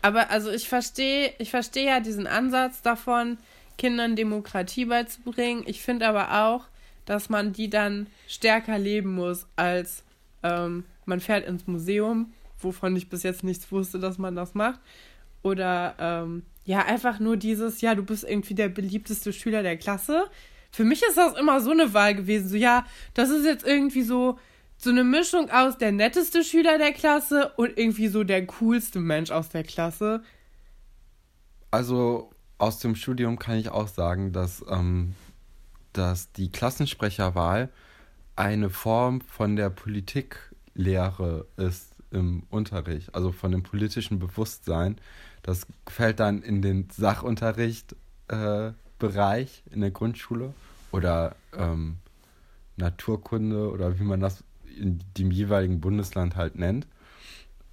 Aber also ich verstehe, ich verstehe ja diesen Ansatz davon, Kindern Demokratie beizubringen. Ich finde aber auch, dass man die dann stärker leben muss, als ähm, man fährt ins Museum, wovon ich bis jetzt nichts wusste, dass man das macht. Oder ähm, ja, einfach nur dieses, ja, du bist irgendwie der beliebteste Schüler der Klasse. Für mich ist das immer so eine Wahl gewesen. So, ja, das ist jetzt irgendwie so, so eine Mischung aus der netteste Schüler der Klasse und irgendwie so der coolste Mensch aus der Klasse. Also aus dem Studium kann ich auch sagen, dass, ähm, dass die Klassensprecherwahl eine Form von der Politiklehre ist im Unterricht, also von dem politischen Bewusstsein. Das fällt dann in den Sachunterricht äh, in der Grundschule oder ähm, Naturkunde oder wie man das in dem jeweiligen Bundesland halt nennt.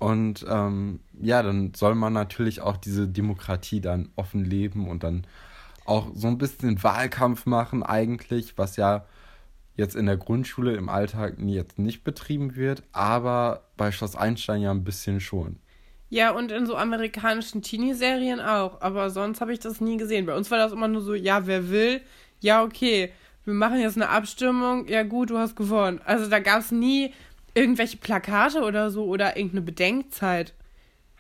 Und ähm, ja, dann soll man natürlich auch diese Demokratie dann offen leben und dann auch so ein bisschen Wahlkampf machen eigentlich, was ja jetzt in der Grundschule im Alltag jetzt nicht betrieben wird, aber bei Schloss Einstein ja ein bisschen schon. Ja, und in so amerikanischen Teenie-Serien auch, aber sonst habe ich das nie gesehen. Bei uns war das immer nur so, ja, wer will, ja, okay, wir machen jetzt eine Abstimmung, ja gut, du hast gewonnen. Also da gab es nie irgendwelche Plakate oder so oder irgendeine Bedenkzeit.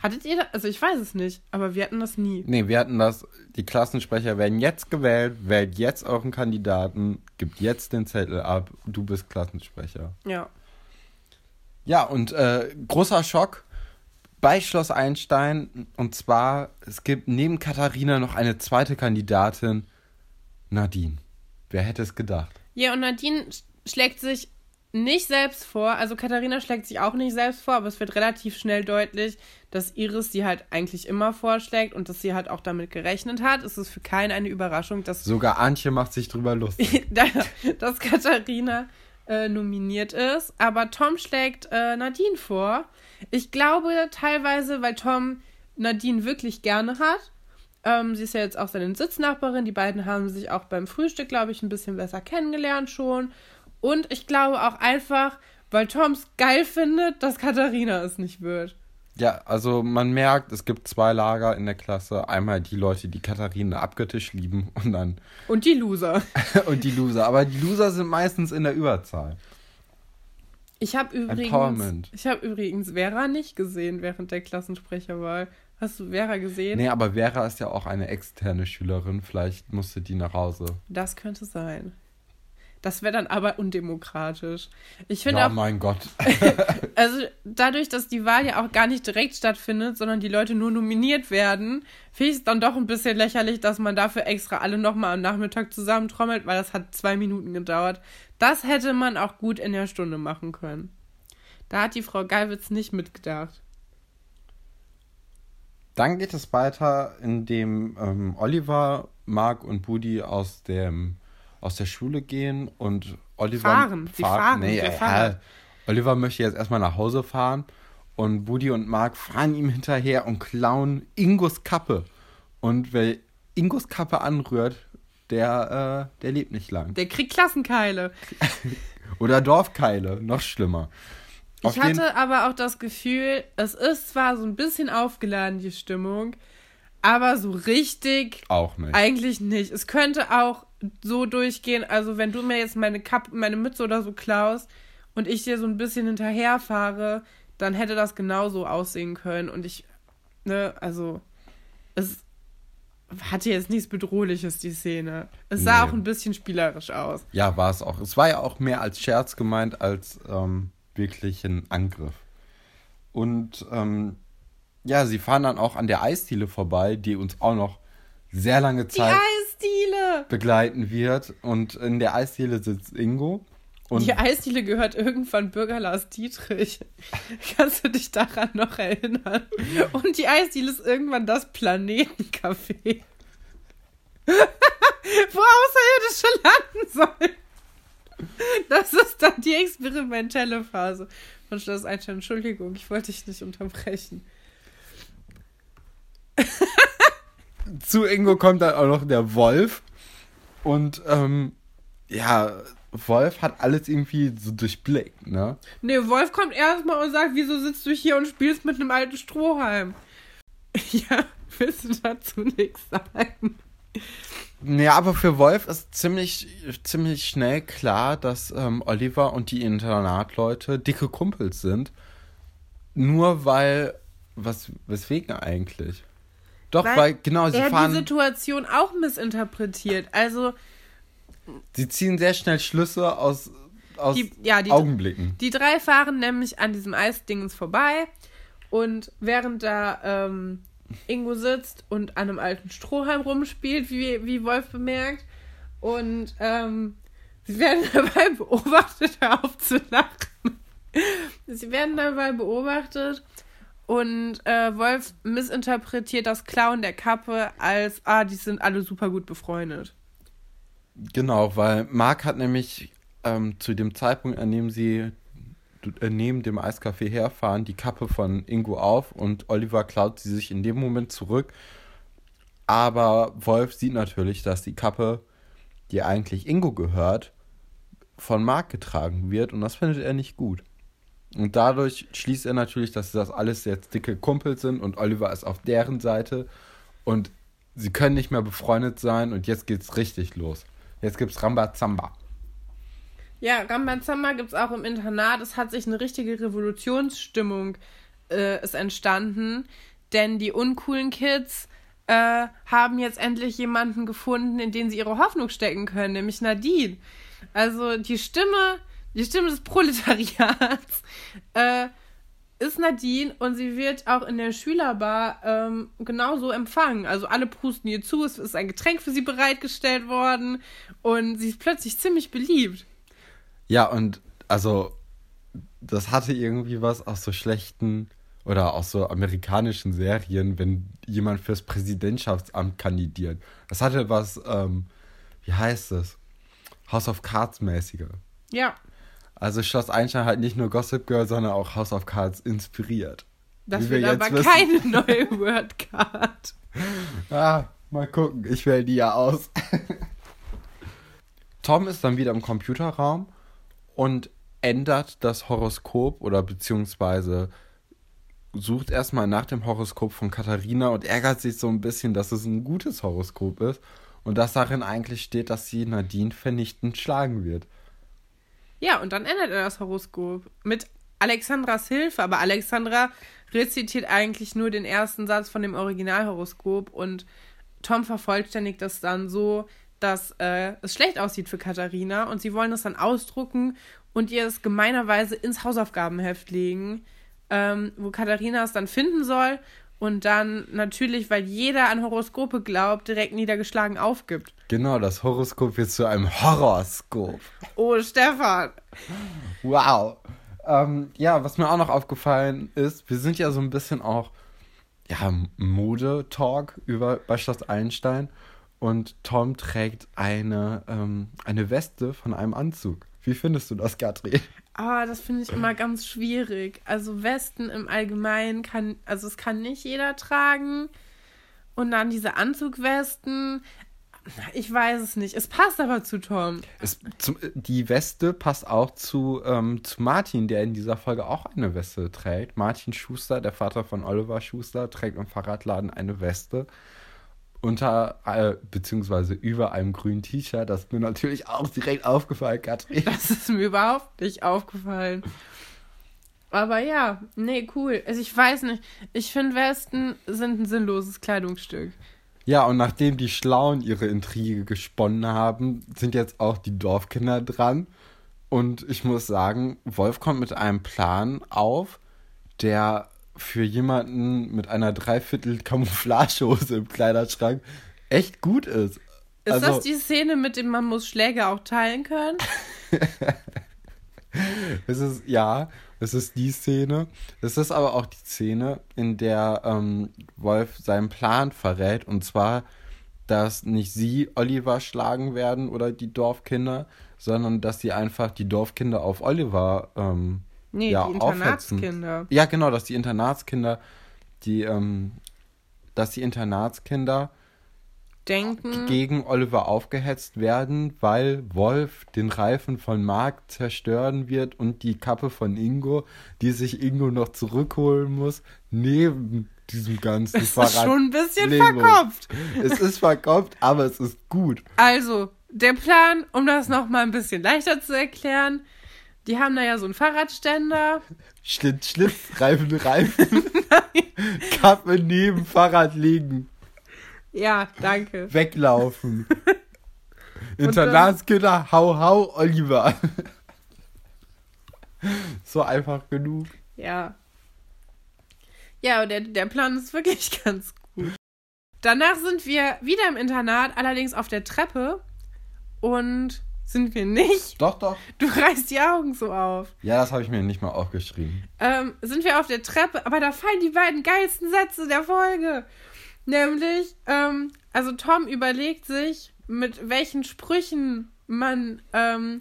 Hattet ihr das? Also ich weiß es nicht, aber wir hatten das nie. Nee, wir hatten das, die Klassensprecher werden jetzt gewählt, wählt jetzt euren Kandidaten, gibt jetzt den Zettel ab, du bist Klassensprecher. Ja. Ja, und äh, großer Schock bei Schloss Einstein, und zwar, es gibt neben Katharina noch eine zweite Kandidatin, Nadine. Wer hätte es gedacht? Ja, und Nadine schlägt sich nicht selbst vor. Also Katharina schlägt sich auch nicht selbst vor, aber es wird relativ schnell deutlich, dass Iris sie halt eigentlich immer vorschlägt und dass sie halt auch damit gerechnet hat. Es ist für keinen eine Überraschung, dass. Sogar Antje macht sich drüber lustig. dass Katharina äh, nominiert ist. Aber Tom schlägt äh, Nadine vor. Ich glaube teilweise, weil Tom Nadine wirklich gerne hat. Ähm, sie ist ja jetzt auch seine Sitznachbarin. Die beiden haben sich auch beim Frühstück, glaube ich, ein bisschen besser kennengelernt schon. Und ich glaube auch einfach, weil Tom es geil findet, dass Katharina es nicht wird. Ja, also man merkt, es gibt zwei Lager in der Klasse. Einmal die Leute, die Katharina abgetischt lieben und dann. Und die Loser. und die Loser. Aber die Loser sind meistens in der Überzahl. Ich habe übrigens, ich habe übrigens Vera nicht gesehen während der Klassensprecherwahl. Hast du Vera gesehen? Nee, aber Vera ist ja auch eine externe Schülerin. Vielleicht musste die nach Hause. Das könnte sein. Das wäre dann aber undemokratisch. Ich finde ja, auch, mein Gott. also dadurch, dass die Wahl ja auch gar nicht direkt stattfindet, sondern die Leute nur nominiert werden, finde ich es dann doch ein bisschen lächerlich, dass man dafür extra alle nochmal am Nachmittag zusammentrommelt, weil das hat zwei Minuten gedauert. Das hätte man auch gut in der Stunde machen können. Da hat die Frau Geiwitz nicht mitgedacht. Dann geht es weiter, indem ähm, Oliver, Mark und Budi aus dem aus der Schule gehen und Oliver. Fahren, sie fahren. fahren nee, ja, Oliver möchte jetzt erstmal nach Hause fahren und Buddy und Mark fahren ihm hinterher und klauen Ingos Kappe. Und wer Ingos Kappe anrührt, der, äh, der lebt nicht lang. Der kriegt Klassenkeile. Oder Dorfkeile, noch schlimmer. Auf ich hatte aber auch das Gefühl, es ist zwar so ein bisschen aufgeladen, die Stimmung, aber so richtig. Auch nicht. Eigentlich nicht. Es könnte auch so durchgehen. Also, wenn du mir jetzt meine Kappe, meine Mütze oder so klaust und ich dir so ein bisschen hinterherfahre, dann hätte das genauso aussehen können. Und ich, ne, also, es hatte jetzt nichts Bedrohliches, die Szene. Es sah nee. auch ein bisschen spielerisch aus. Ja, war es auch. Es war ja auch mehr als Scherz gemeint, als ähm, wirklich ein Angriff. Und ähm, ja, sie fahren dann auch an der Eisdiele vorbei, die uns auch noch sehr lange Zeit begleiten wird. Und in der Eisdiele sitzt Ingo. Und die Eisdiele gehört irgendwann Bürger Lars Dietrich. Kannst du dich daran noch erinnern? Und die Eisdiele ist irgendwann das Planetencafé. Wo Außerirdische landen sollen. Das ist dann die experimentelle Phase von Schloss Einstein. Entschuldigung, ich wollte dich nicht unterbrechen. Zu Ingo kommt dann auch noch der Wolf. Und ähm, ja, Wolf hat alles irgendwie so durchblickt, ne? Nee, Wolf kommt erstmal und sagt, wieso sitzt du hier und spielst mit einem alten Strohhalm? Ja, willst du dazu nichts sagen? Nee, aber für Wolf ist ziemlich, ziemlich schnell klar, dass ähm, Oliver und die Internatleute dicke Kumpels sind. Nur weil, was, weswegen eigentlich? Doch, weil, weil genau, sie er fahren. die Situation auch missinterpretiert. Also. Sie ziehen sehr schnell Schlüsse aus, aus die, ja, die, Augenblicken. Die drei fahren nämlich an diesem Eisdingens vorbei und während da ähm, Ingo sitzt und an einem alten Strohhalm rumspielt, wie, wie Wolf bemerkt, und ähm, sie werden dabei beobachtet, hör auf zu lachen. sie werden dabei beobachtet und äh, Wolf missinterpretiert das Klauen der Kappe als, ah, die sind alle super gut befreundet. Genau, weil Mark hat nämlich ähm, zu dem Zeitpunkt, an dem sie äh, neben dem Eiscafé herfahren, die Kappe von Ingo auf und Oliver klaut sie sich in dem Moment zurück. Aber Wolf sieht natürlich, dass die Kappe, die eigentlich Ingo gehört, von Mark getragen wird und das findet er nicht gut. Und dadurch schließt er natürlich, dass das alles jetzt dicke Kumpels sind und Oliver ist auf deren Seite und sie können nicht mehr befreundet sein und jetzt geht's richtig los. Jetzt gibt's Rambazamba. Ja, Rambazamba gibt's auch im Internat. Es hat sich eine richtige Revolutionsstimmung äh, ist entstanden, denn die uncoolen Kids äh, haben jetzt endlich jemanden gefunden, in den sie ihre Hoffnung stecken können, nämlich Nadine. Also die Stimme die Stimme des Proletariats äh, ist Nadine und sie wird auch in der Schülerbar ähm, genauso empfangen. Also alle prusten ihr zu, es ist ein Getränk für sie bereitgestellt worden und sie ist plötzlich ziemlich beliebt. Ja, und also das hatte irgendwie was aus so schlechten oder aus so amerikanischen Serien, wenn jemand fürs Präsidentschaftsamt kandidiert. Das hatte was, ähm, wie heißt es? House of Cards mäßiger. Ja. Also Schloss Einstein hat nicht nur Gossip Girl, sondern auch House of Cards inspiriert. Das Wie wir wird aber jetzt keine neue Wordcard. Ah, mal gucken. Ich wähle die ja aus. Tom ist dann wieder im Computerraum und ändert das Horoskop oder beziehungsweise sucht erstmal nach dem Horoskop von Katharina und ärgert sich so ein bisschen, dass es ein gutes Horoskop ist und dass darin eigentlich steht, dass sie Nadine vernichtend schlagen wird. Ja, und dann ändert er das Horoskop mit Alexandras Hilfe, aber Alexandra rezitiert eigentlich nur den ersten Satz von dem Originalhoroskop und Tom vervollständigt das dann so, dass äh, es schlecht aussieht für Katharina und sie wollen das dann ausdrucken und ihr es gemeinerweise ins Hausaufgabenheft legen, ähm, wo Katharina es dann finden soll und dann natürlich, weil jeder an Horoskope glaubt, direkt niedergeschlagen aufgibt. Genau, das Horoskop wird zu einem Horoskop. Oh, Stefan. Wow. Ähm, ja, was mir auch noch aufgefallen ist, wir sind ja so ein bisschen auch, ja, Mode-Talk über bei Schloss Einstein und Tom trägt eine, ähm, eine Weste von einem Anzug. Wie findest du das, Katrin? Ah, das finde ich immer ganz schwierig. Also Westen im Allgemeinen kann, also es kann nicht jeder tragen. Und dann diese Anzugwesten. Ich weiß es nicht. Es passt aber zu Tom. Es, zum, die Weste passt auch zu, ähm, zu Martin, der in dieser Folge auch eine Weste trägt. Martin Schuster, der Vater von Oliver Schuster, trägt im Fahrradladen eine Weste unter, äh, beziehungsweise über einem grünen T-Shirt. Das ist mir natürlich auch direkt aufgefallen, Katrin. Das ist mir überhaupt nicht aufgefallen. Aber ja, nee, cool. Also ich weiß nicht. Ich finde, Westen sind ein sinnloses Kleidungsstück. Ja, und nachdem die Schlauen ihre Intrige gesponnen haben, sind jetzt auch die Dorfkinder dran. Und ich muss sagen, Wolf kommt mit einem Plan auf, der für jemanden mit einer Dreiviertel Camouflagehose im Kleiderschrank echt gut ist. Ist Also- das die Szene, mit dem man muss Schläge auch teilen können? Es ist, ja, es ist die Szene. Es ist aber auch die Szene, in der ähm, Wolf seinen Plan verrät. Und zwar, dass nicht sie Oliver schlagen werden oder die Dorfkinder, sondern dass sie einfach die Dorfkinder auf Oliver ähm, Nee, ja, die aufhetzen. Internatskinder. Ja, genau, dass die Internatskinder, die, ähm, dass die Internatskinder Denken. gegen Oliver aufgehetzt werden, weil Wolf den Reifen von Mark zerstören wird und die Kappe von Ingo, die sich Ingo noch zurückholen muss, neben diesem ganzen ist das Fahrrad. schon ein bisschen Lego. verkopft. Es ist verkopft, aber es ist gut. Also, der Plan, um das nochmal ein bisschen leichter zu erklären, die haben da ja so einen Fahrradständer. Schlitt, Schlitt, Reifen, Reifen. Kappe neben Fahrrad liegen. Ja, danke. Weglaufen. Internatskinder, hau, hau, Oliver. so einfach genug. Ja. Ja, und der, der Plan ist wirklich ganz gut. Danach sind wir wieder im Internat, allerdings auf der Treppe. Und sind wir nicht. Doch, doch. Du reißt die Augen so auf. Ja, das habe ich mir nicht mal aufgeschrieben. Ähm, sind wir auf der Treppe, aber da fallen die beiden geilsten Sätze der Folge. Nämlich, ähm, also Tom überlegt sich, mit welchen Sprüchen man ähm,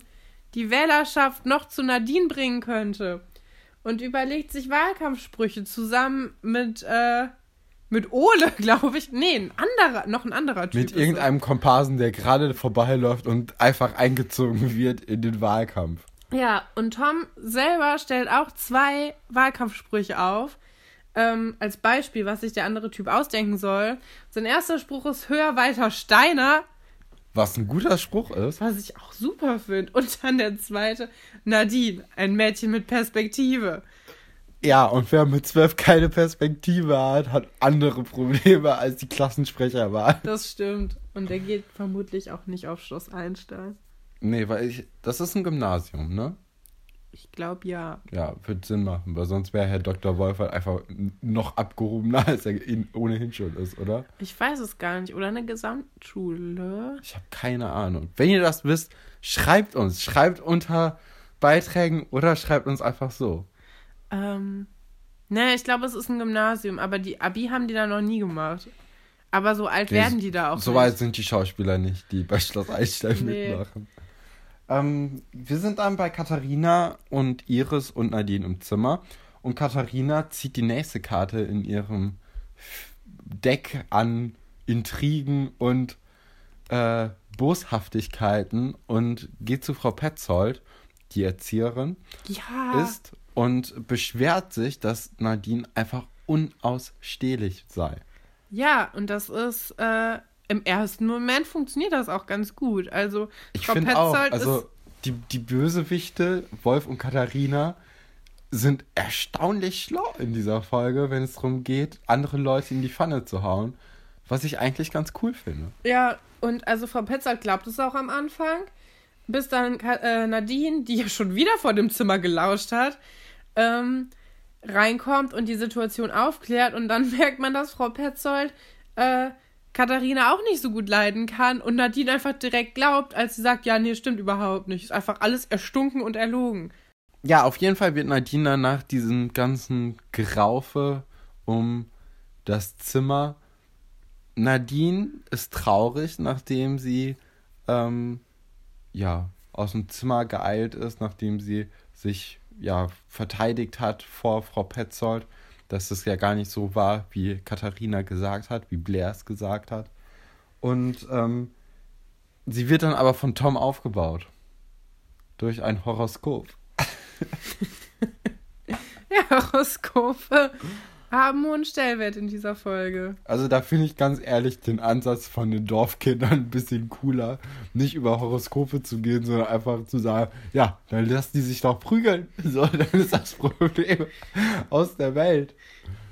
die Wählerschaft noch zu Nadine bringen könnte. Und überlegt sich Wahlkampfsprüche zusammen mit, äh, mit Ole, glaube ich. Nee, ein anderer, noch ein anderer Typ. Mit irgendeinem Komparsen, der gerade vorbeiläuft und einfach eingezogen wird in den Wahlkampf. Ja, und Tom selber stellt auch zwei Wahlkampfsprüche auf. Ähm, als Beispiel, was sich der andere Typ ausdenken soll. Sein erster Spruch ist höher, weiter, Steiner, Was ein guter Spruch ist. was ich auch super finde. Und dann der zweite, Nadine, ein Mädchen mit Perspektive. Ja, und wer mit zwölf keine Perspektive hat, hat andere Probleme als die Klassensprecher waren. Das stimmt. Und der geht vermutlich auch nicht auf Schloss Einstein. Nee, weil ich. Das ist ein Gymnasium, ne? Ich glaube ja. Ja, wird Sinn machen, weil sonst wäre Herr Dr. Wolf halt einfach noch abgehobener, als er ohnehin schon ist, oder? Ich weiß es gar nicht. Oder eine Gesamtschule. Ich habe keine Ahnung. Wenn ihr das wisst, schreibt uns. Schreibt unter Beiträgen oder schreibt uns einfach so. Ähm, ne, ich glaube, es ist ein Gymnasium, aber die Abi haben die da noch nie gemacht. Aber so alt Nee, werden die da auch So nicht. weit sind die Schauspieler nicht, die bei Schloss Einstein Nee. mitmachen. ähm, wir sind dann bei Katharina und Iris und Nadine im Zimmer. Und Katharina zieht die nächste Karte in ihrem Deck an Intrigen und äh, Boshaftigkeiten und geht zu Frau Petzold, die Erzieherin Ja. ist, und beschwert sich, dass Nadine einfach unausstehlich sei. Ja, und das ist, äh, im ersten Moment funktioniert das auch ganz gut. Also, Ich Frau finde auch, Petzold also ist, die, die Bösewichte, Wolf und Katharina, sind erstaunlich schlau in dieser Folge, wenn es darum geht, andere Leute in die Pfanne zu hauen. Was ich eigentlich ganz cool finde. ja, und also Frau Petzold glaubt es auch am Anfang, bis dann äh, Nadine, die ja schon wieder vor dem Zimmer gelauscht hat, ähm, reinkommt und die Situation aufklärt und dann merkt man, dass Frau Petzold äh, Katharina auch nicht so gut leiden kann und Nadine einfach direkt glaubt, als sie sagt, ja, nee, stimmt überhaupt nicht. Ist einfach alles erstunken und erlogen. Ja, auf jeden Fall wird Nadine dann nach diesem ganzen Geraufe um das Zimmer. Nadine ist traurig, nachdem sie ähm, ja aus dem Zimmer geeilt ist, nachdem sie sich ja verteidigt hat vor Frau Petzold, dass es ja gar nicht so war, wie Katharina gesagt hat, wie Blair es gesagt hat. Und ähm, sie wird dann aber von Tom aufgebaut. Durch ein Horoskop. Ja, Horoskope haben hohen Stellwert in dieser Folge. Also da finde ich ganz ehrlich den Ansatz von den Dorfkindern ein bisschen cooler, nicht über Horoskope zu gehen, sondern einfach zu sagen, ja, dann lassen die sich doch prügeln. So, dann ist das Problem aus der Welt.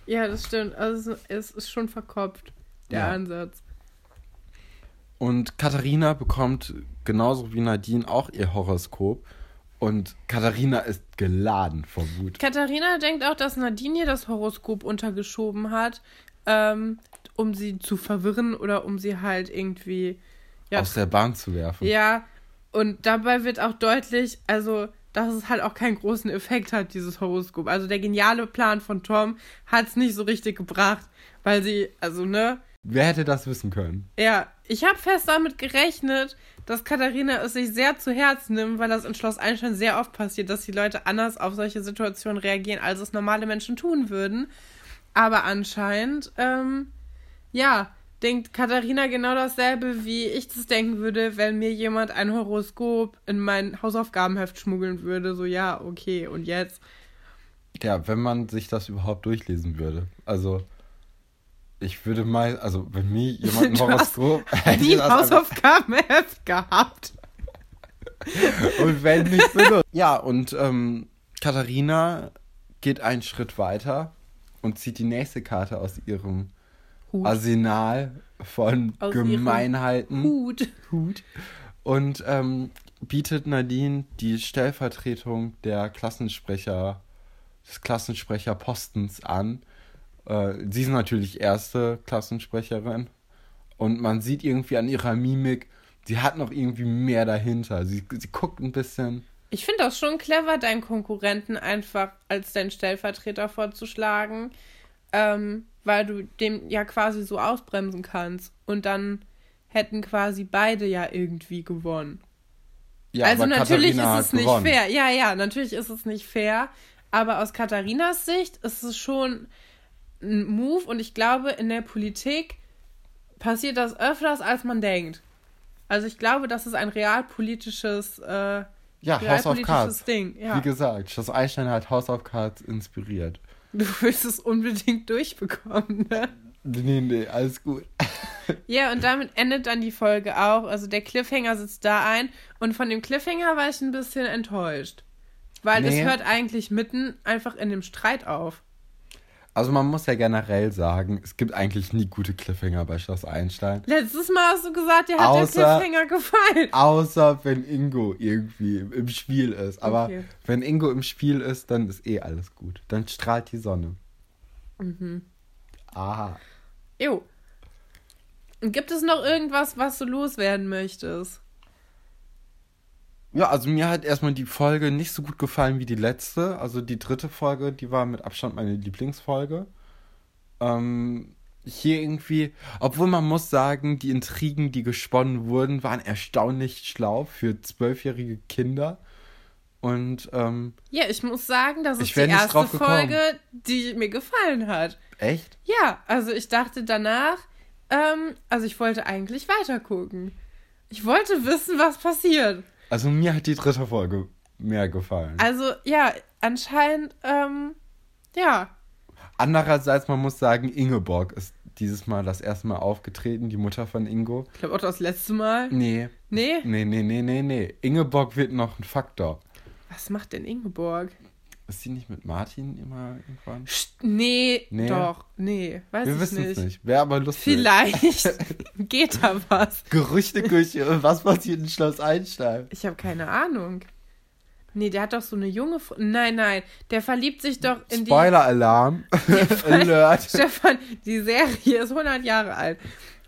Ja, das stimmt. Also es ist schon verkopft, der Ja. Ansatz. Und Katharina bekommt genauso wie Nadine auch ihr Horoskop. Und Katharina ist geladen vor Wut. Katharina denkt auch, dass Nadine ihr das Horoskop untergeschoben hat, ähm, um sie zu verwirren oder um sie halt irgendwie. Ja, Aus der Bahn zu werfen. ja, und dabei wird auch deutlich, also, dass es halt auch keinen großen Effekt hat, dieses Horoskop. Also der geniale Plan von Tom hat es nicht so richtig gebracht, weil sie, also, ne? Wer hätte das wissen können? Ja, ich habe fest damit gerechnet, dass Katharina es sich sehr zu Herzen nimmt, weil das in Schloss Einstein sehr oft passiert, dass die Leute anders auf solche Situationen reagieren, als es normale Menschen tun würden. Aber anscheinend, ähm, ja, denkt Katharina genau dasselbe, wie ich das denken würde, wenn mir jemand ein Horoskop in mein Hausaufgabenheft schmuggeln würde. So, ja, okay, und jetzt? Ja, wenn man sich das überhaupt durchlesen würde. Also, ich würde mal, also, wenn mir jemand ein Horoskop. einfach- Hausaufgabenheft gehabt. Und wenn nicht so. Ja, und ähm, Katharina geht einen Schritt weiter und zieht die nächste Karte aus ihrem Hut. Arsenal von Aus Gemeinheiten. Hut. Hut. Und ähm, bietet Nadine die Stellvertretung der Klassensprecher, des Klassensprecherpostens an. Äh, sie ist natürlich erste Klassensprecherin. Und man sieht irgendwie an ihrer Mimik, sie hat noch irgendwie mehr dahinter. Sie, sie guckt ein bisschen. Ich finde das schon clever, deinen Konkurrenten einfach als deinen Stellvertreter vorzuschlagen, ähm, weil du dem ja quasi so ausbremsen kannst. Und dann hätten quasi beide ja irgendwie gewonnen. Ja, also natürlich Katharina ist es nicht gewonnen. fair. Ja, ja, natürlich ist es nicht fair. Aber aus Katharinas Sicht ist es schon ein Move und ich glaube, in der Politik passiert das öfters, als man denkt. Also ich glaube, das ist ein realpolitisches, äh, Ja, House of realpolitisches. Ding. Ja. Wie gesagt, Schloss Einstein hat House of Cards inspiriert. Du willst es unbedingt durchbekommen, ne? Nee, nee, alles gut. Ja, und damit endet dann die Folge auch. Also der Cliffhanger sitzt da ein. Und von dem Cliffhanger war ich ein bisschen enttäuscht. Weil Nee. es hört eigentlich mitten einfach in dem Streit auf. Also man muss ja generell sagen, es gibt eigentlich nie gute Cliffhanger bei Schloss Einstein. Letztes Mal hast du gesagt, dir hat Außer- der Cliffhanger gefallen. Außer wenn Ingo irgendwie im, Spiel ist. Aber Okay. wenn Ingo im Spiel ist, dann ist eh alles gut. Dann strahlt die Sonne. Mhm. Aha. Jo. Und gibt es noch irgendwas, was du loswerden möchtest? Ja, also mir hat erstmal die Folge nicht so gut gefallen wie die letzte. Also die dritte Folge, die war mit Abstand meine Lieblingsfolge. Ähm, hier irgendwie, obwohl man muss sagen, die Intrigen, die gesponnen wurden, waren erstaunlich schlau für zwölfjährige Kinder. Und ähm, Ja, ich muss sagen, das ist die erste. Folge, die mir gefallen hat. echt? Ja, also ich dachte danach, ähm, also ich wollte eigentlich weitergucken. Ich wollte wissen, was passiert. Also mir hat die dritte Folge mehr gefallen. Also ja, anscheinend, ähm, ja. Andererseits, man muss sagen, Ingeborg ist dieses Mal das erste Mal aufgetreten, die Mutter von Ingo. Ich glaube auch das letzte Mal. Nee. Nee? Nee, nee, nee, nee, nee. Ingeborg wird noch ein Faktor. Was macht denn Ingeborg? Ist sie nicht mit Martin immer irgendwann? Nee, Nee. doch, nee, weiß Wir ich wissen nicht. es nicht. Wäre aber lustig. Vielleicht geht da was. Gerüchteküche. Was passiert in Schloss Einstein? Ich habe keine Ahnung. Nee, der hat doch so eine junge. Fr nein, nein, der verliebt sich doch in die. Spoiler-Alarm. Alert. Stefan, die Serie ist 100 Jahre alt.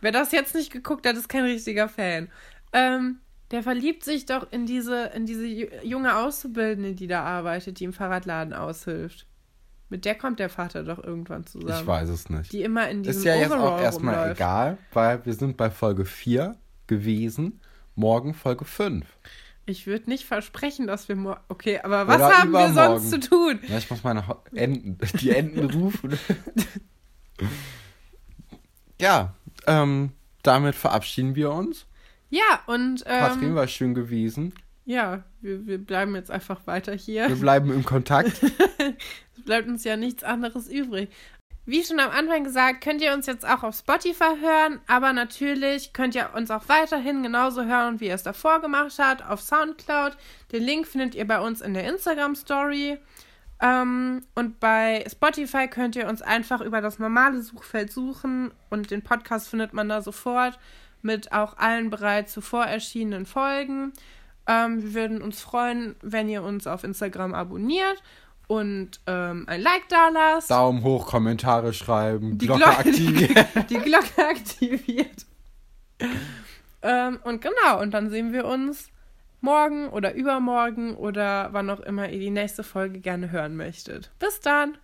Wer das jetzt nicht geguckt hat, ist kein richtiger Fan. Ähm, der verliebt sich doch in diese, in diese ju- junge Auszubildende, die da arbeitet, die im Fahrradladen aushilft. Mit der kommt der Vater doch irgendwann zusammen. Ich weiß es nicht. Die immer in diesem Ist ja jetzt auch erstmal rumläuft. egal, weil wir sind bei Folge 4 gewesen. Morgen Folge 5. Ich würde nicht versprechen, dass wir morgen. Okay, aber was Oder haben wir sonst zu tun? Ja, ich muss meine Ho- Enten, die Enten rufen. ja, ähm, damit verabschieden wir uns. Ja, und Katrin ähm, war schön gewesen. ja, wir, wir bleiben jetzt einfach weiter hier. Wir bleiben im Kontakt. Es bleibt uns ja nichts anderes übrig. Wie schon am Anfang gesagt, könnt ihr uns jetzt auch auf Spotify hören, aber natürlich könnt ihr uns auch weiterhin genauso hören, wie ihr es davor gemacht habt, auf Soundcloud. Den Link findet ihr bei uns in der Instagram-Story. Ähm, und bei Spotify könnt ihr uns einfach über das normale Suchfeld suchen und den Podcast findet man da sofort mit auch allen bereits zuvor erschienenen Folgen. Ähm, wir würden uns freuen, wenn ihr uns auf Instagram abonniert und ähm, ein Like da lasst. Daumen hoch, Kommentare schreiben, Die Glocke Glocke- aktivieren. die Glocke aktiviert. ähm, und genau, und dann sehen wir uns morgen oder übermorgen oder wann auch immer ihr die nächste Folge gerne hören möchtet. Bis dann!